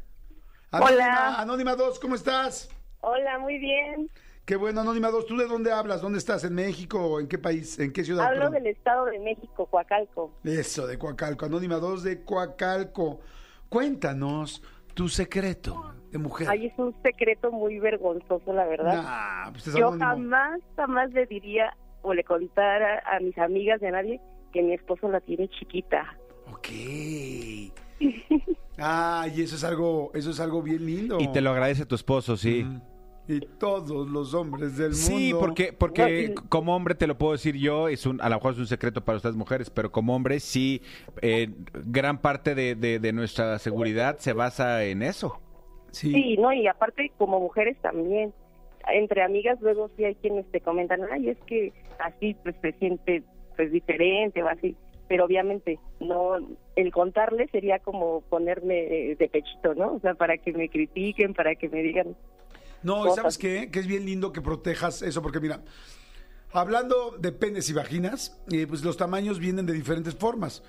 Anónima, Hola. Anónima 2, ¿cómo estás? Hola, muy bien. Qué bueno, Anónima 2, ¿tú de dónde hablas? ¿Dónde estás? ¿En México o en qué país? ¿En qué ciudad? Hablo Perdón. del Estado de México, Coacalco. Eso, de Coacalco. Anónima 2 de Coacalco. Cuéntanos tu secreto de mujer. Ay, es un secreto muy vergonzoso, la verdad. Nah, pues es Yo anónimo. jamás, jamás le diría o le contara a mis amigas de nadie que mi esposo la tiene chiquita. Ok. Ah, y eso es algo, eso es algo bien lindo. Y te lo agradece tu esposo, sí. Y todos los hombres del mundo. Sí, porque, porque como hombre te lo puedo decir yo, es un, a lo mejor es un secreto para ustedes mujeres, pero como hombre sí, eh, gran parte de, de- de nuestra seguridad se basa en eso. Sí. no, y aparte como mujeres también. Entre amigas luego sí hay quienes te comentan, ay, es que así pues se siente pues diferente o así. Pero obviamente no, el contarle sería como ponerme de pechito, ¿no? O sea, para que me critiquen, para que me digan. No, ¿y cosas. ¿sabes qué? Que es bien lindo que protejas eso, porque mira, hablando de penes y vaginas, eh, pues los tamaños vienen de diferentes formas.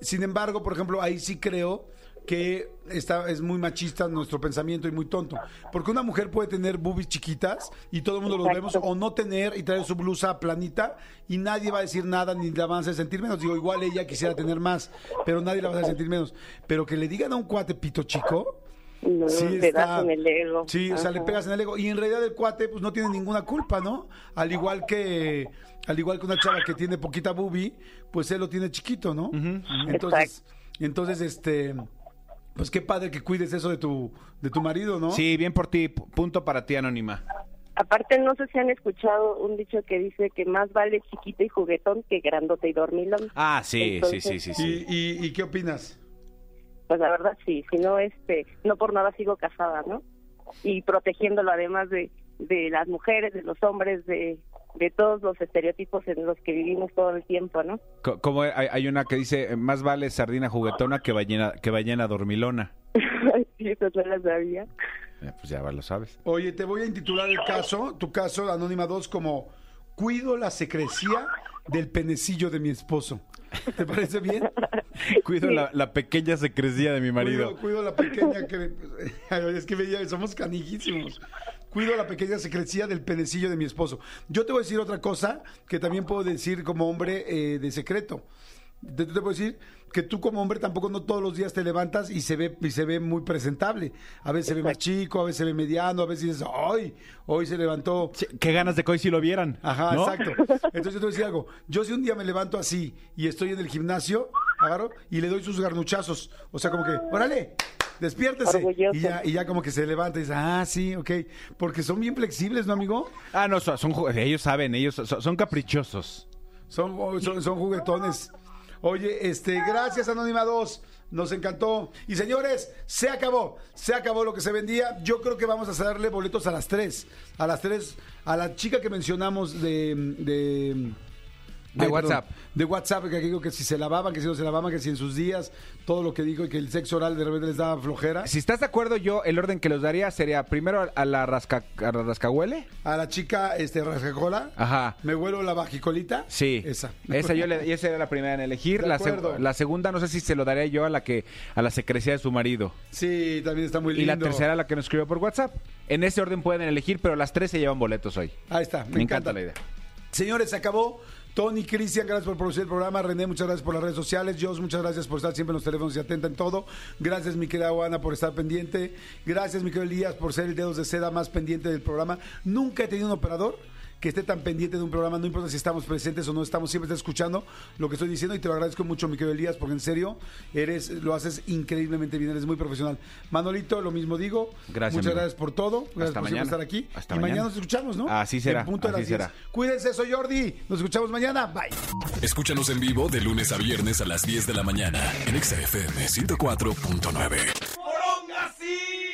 Sin embargo, por ejemplo, ahí sí creo que está, es muy machista nuestro pensamiento y muy tonto. Porque una mujer puede tener boobies chiquitas y todo el mundo los Exacto. vemos, o no tener y traer su blusa planita y nadie va a decir nada ni la van a hacer sentir menos. Digo, igual ella quisiera tener más, pero nadie la va a hacer sentir menos. Pero que le digan a un cuate pito chico, No, Sí, das está- en el ego. Sí, o sea, le pegas en el ego. Y en realidad el cuate, pues no tiene ninguna culpa, ¿no? Al igual que, al igual que una chava que tiene poquita boobie, pues él lo tiene chiquito, ¿no? Entonces, entonces, este, pues qué padre que cuides eso de tu, de tu marido, ¿no? Sí, bien por ti, punto para ti, Anónima. Aparte, no sé si han escuchado un dicho que dice que más vale chiquito y juguetón que grandote y dormilón. Ah, sí, Entonces, sí, sí, sí, sí. ¿Y, y, y qué opinas? Pues la verdad sí, si no, este, no por nada sigo casada, ¿no? Y protegiéndolo además de, de las mujeres, de los hombres, de, de todos los estereotipos en los que vivimos todo el tiempo, ¿no? Co- Como hay, hay una que dice, eh, más vale sardina juguetona que ballena, que ballena dormilona. sí, eso no lo sabía. Eh, pues ya lo sabes. Oye, te voy a intitular el caso, tu caso, Anónima 2, como Cuido la secrecía del penecillo de mi esposo. ¿Te parece bien? Cuido la, la pequeña secrecía de mi marido. Cuido, cuido la pequeña que... Es que veía, somos canijísimos. Cuido la pequeña secrecía del penecillo de mi esposo. Yo te voy a decir otra cosa que también puedo decir como hombre eh, de secreto. Te, te puedo decir que tú como hombre tampoco no todos los días te levantas y se ve y se ve muy presentable. A veces se ve más chico, a veces se ve mediano, a veces dices, ¡ay! Hoy se levantó. Qué ganas de que hoy sí lo vieran. Ajá, ¿no? exacto. Entonces yo te voy a decir algo. Yo si un día me levanto así y estoy en el gimnasio, agarro y le doy sus garnuchazos. O sea, como que, órale, despiértese. Y ya, y ya como que se levanta y dice, ah, sí, ok. Porque son bien flexibles, ¿no, amigo? Ah, no, son, son ellos saben, ellos son, son caprichosos. Son, son, son juguetones. Oye, este, gracias Anónima 2. Nos encantó. Y señores, se acabó. Se acabó lo que se vendía. Yo creo que vamos a darle boletos a las 3. A las 3. A la chica que mencionamos de. de De Ay, WhatsApp. perdón, de WhatsApp, que digo que si se lavaban, que si no se lavaban, que si en sus días, todo lo que dijo y que el sexo oral de repente les daba flojera. Si estás de acuerdo, yo el orden que los daría sería primero a la rasca, a la rascahuele. A la chica, este, rascacola, Ajá. me huelo la bajicolita. Sí. Esa. Esa yo le, esa era la primera en elegir. De La, seg- la segunda no sé si se lo daría yo a la que a la secrecía de su marido. Sí, también está muy lindo. Y la tercera la que nos escribió por WhatsApp. En ese orden pueden elegir, pero las tres se llevan boletos hoy. Ahí está, me, Me, encanta. encanta la idea. Señores, se acabó. Tony, Cristian, gracias por producir el programa. René, muchas gracias por las redes sociales. Jos, muchas gracias por estar siempre en los teléfonos y atenta en todo. Gracias, mi querida Juana, por estar pendiente. Gracias, mi querido Elías, por ser el dedos de seda más pendiente del programa. Nunca he tenido un operador que esté tan pendiente de un programa, no importa si estamos presentes o no estamos, siempre está escuchando lo que estoy diciendo y te lo agradezco mucho, mi querido Elías, porque en serio, eres, lo haces increíblemente bien, eres muy profesional. Manolito, lo mismo digo. Gracias, Muchas amigo. gracias por todo. Gracias Hasta por mañana. estar aquí. Hasta y mañana. mañana. nos escuchamos, ¿no? Así será, En punto de así las 10. será. Cuídense, soy Jordi. Nos escuchamos mañana. Bye. Escúchanos en vivo de lunes a viernes a las 10 de la mañana en Exa FM 104.9.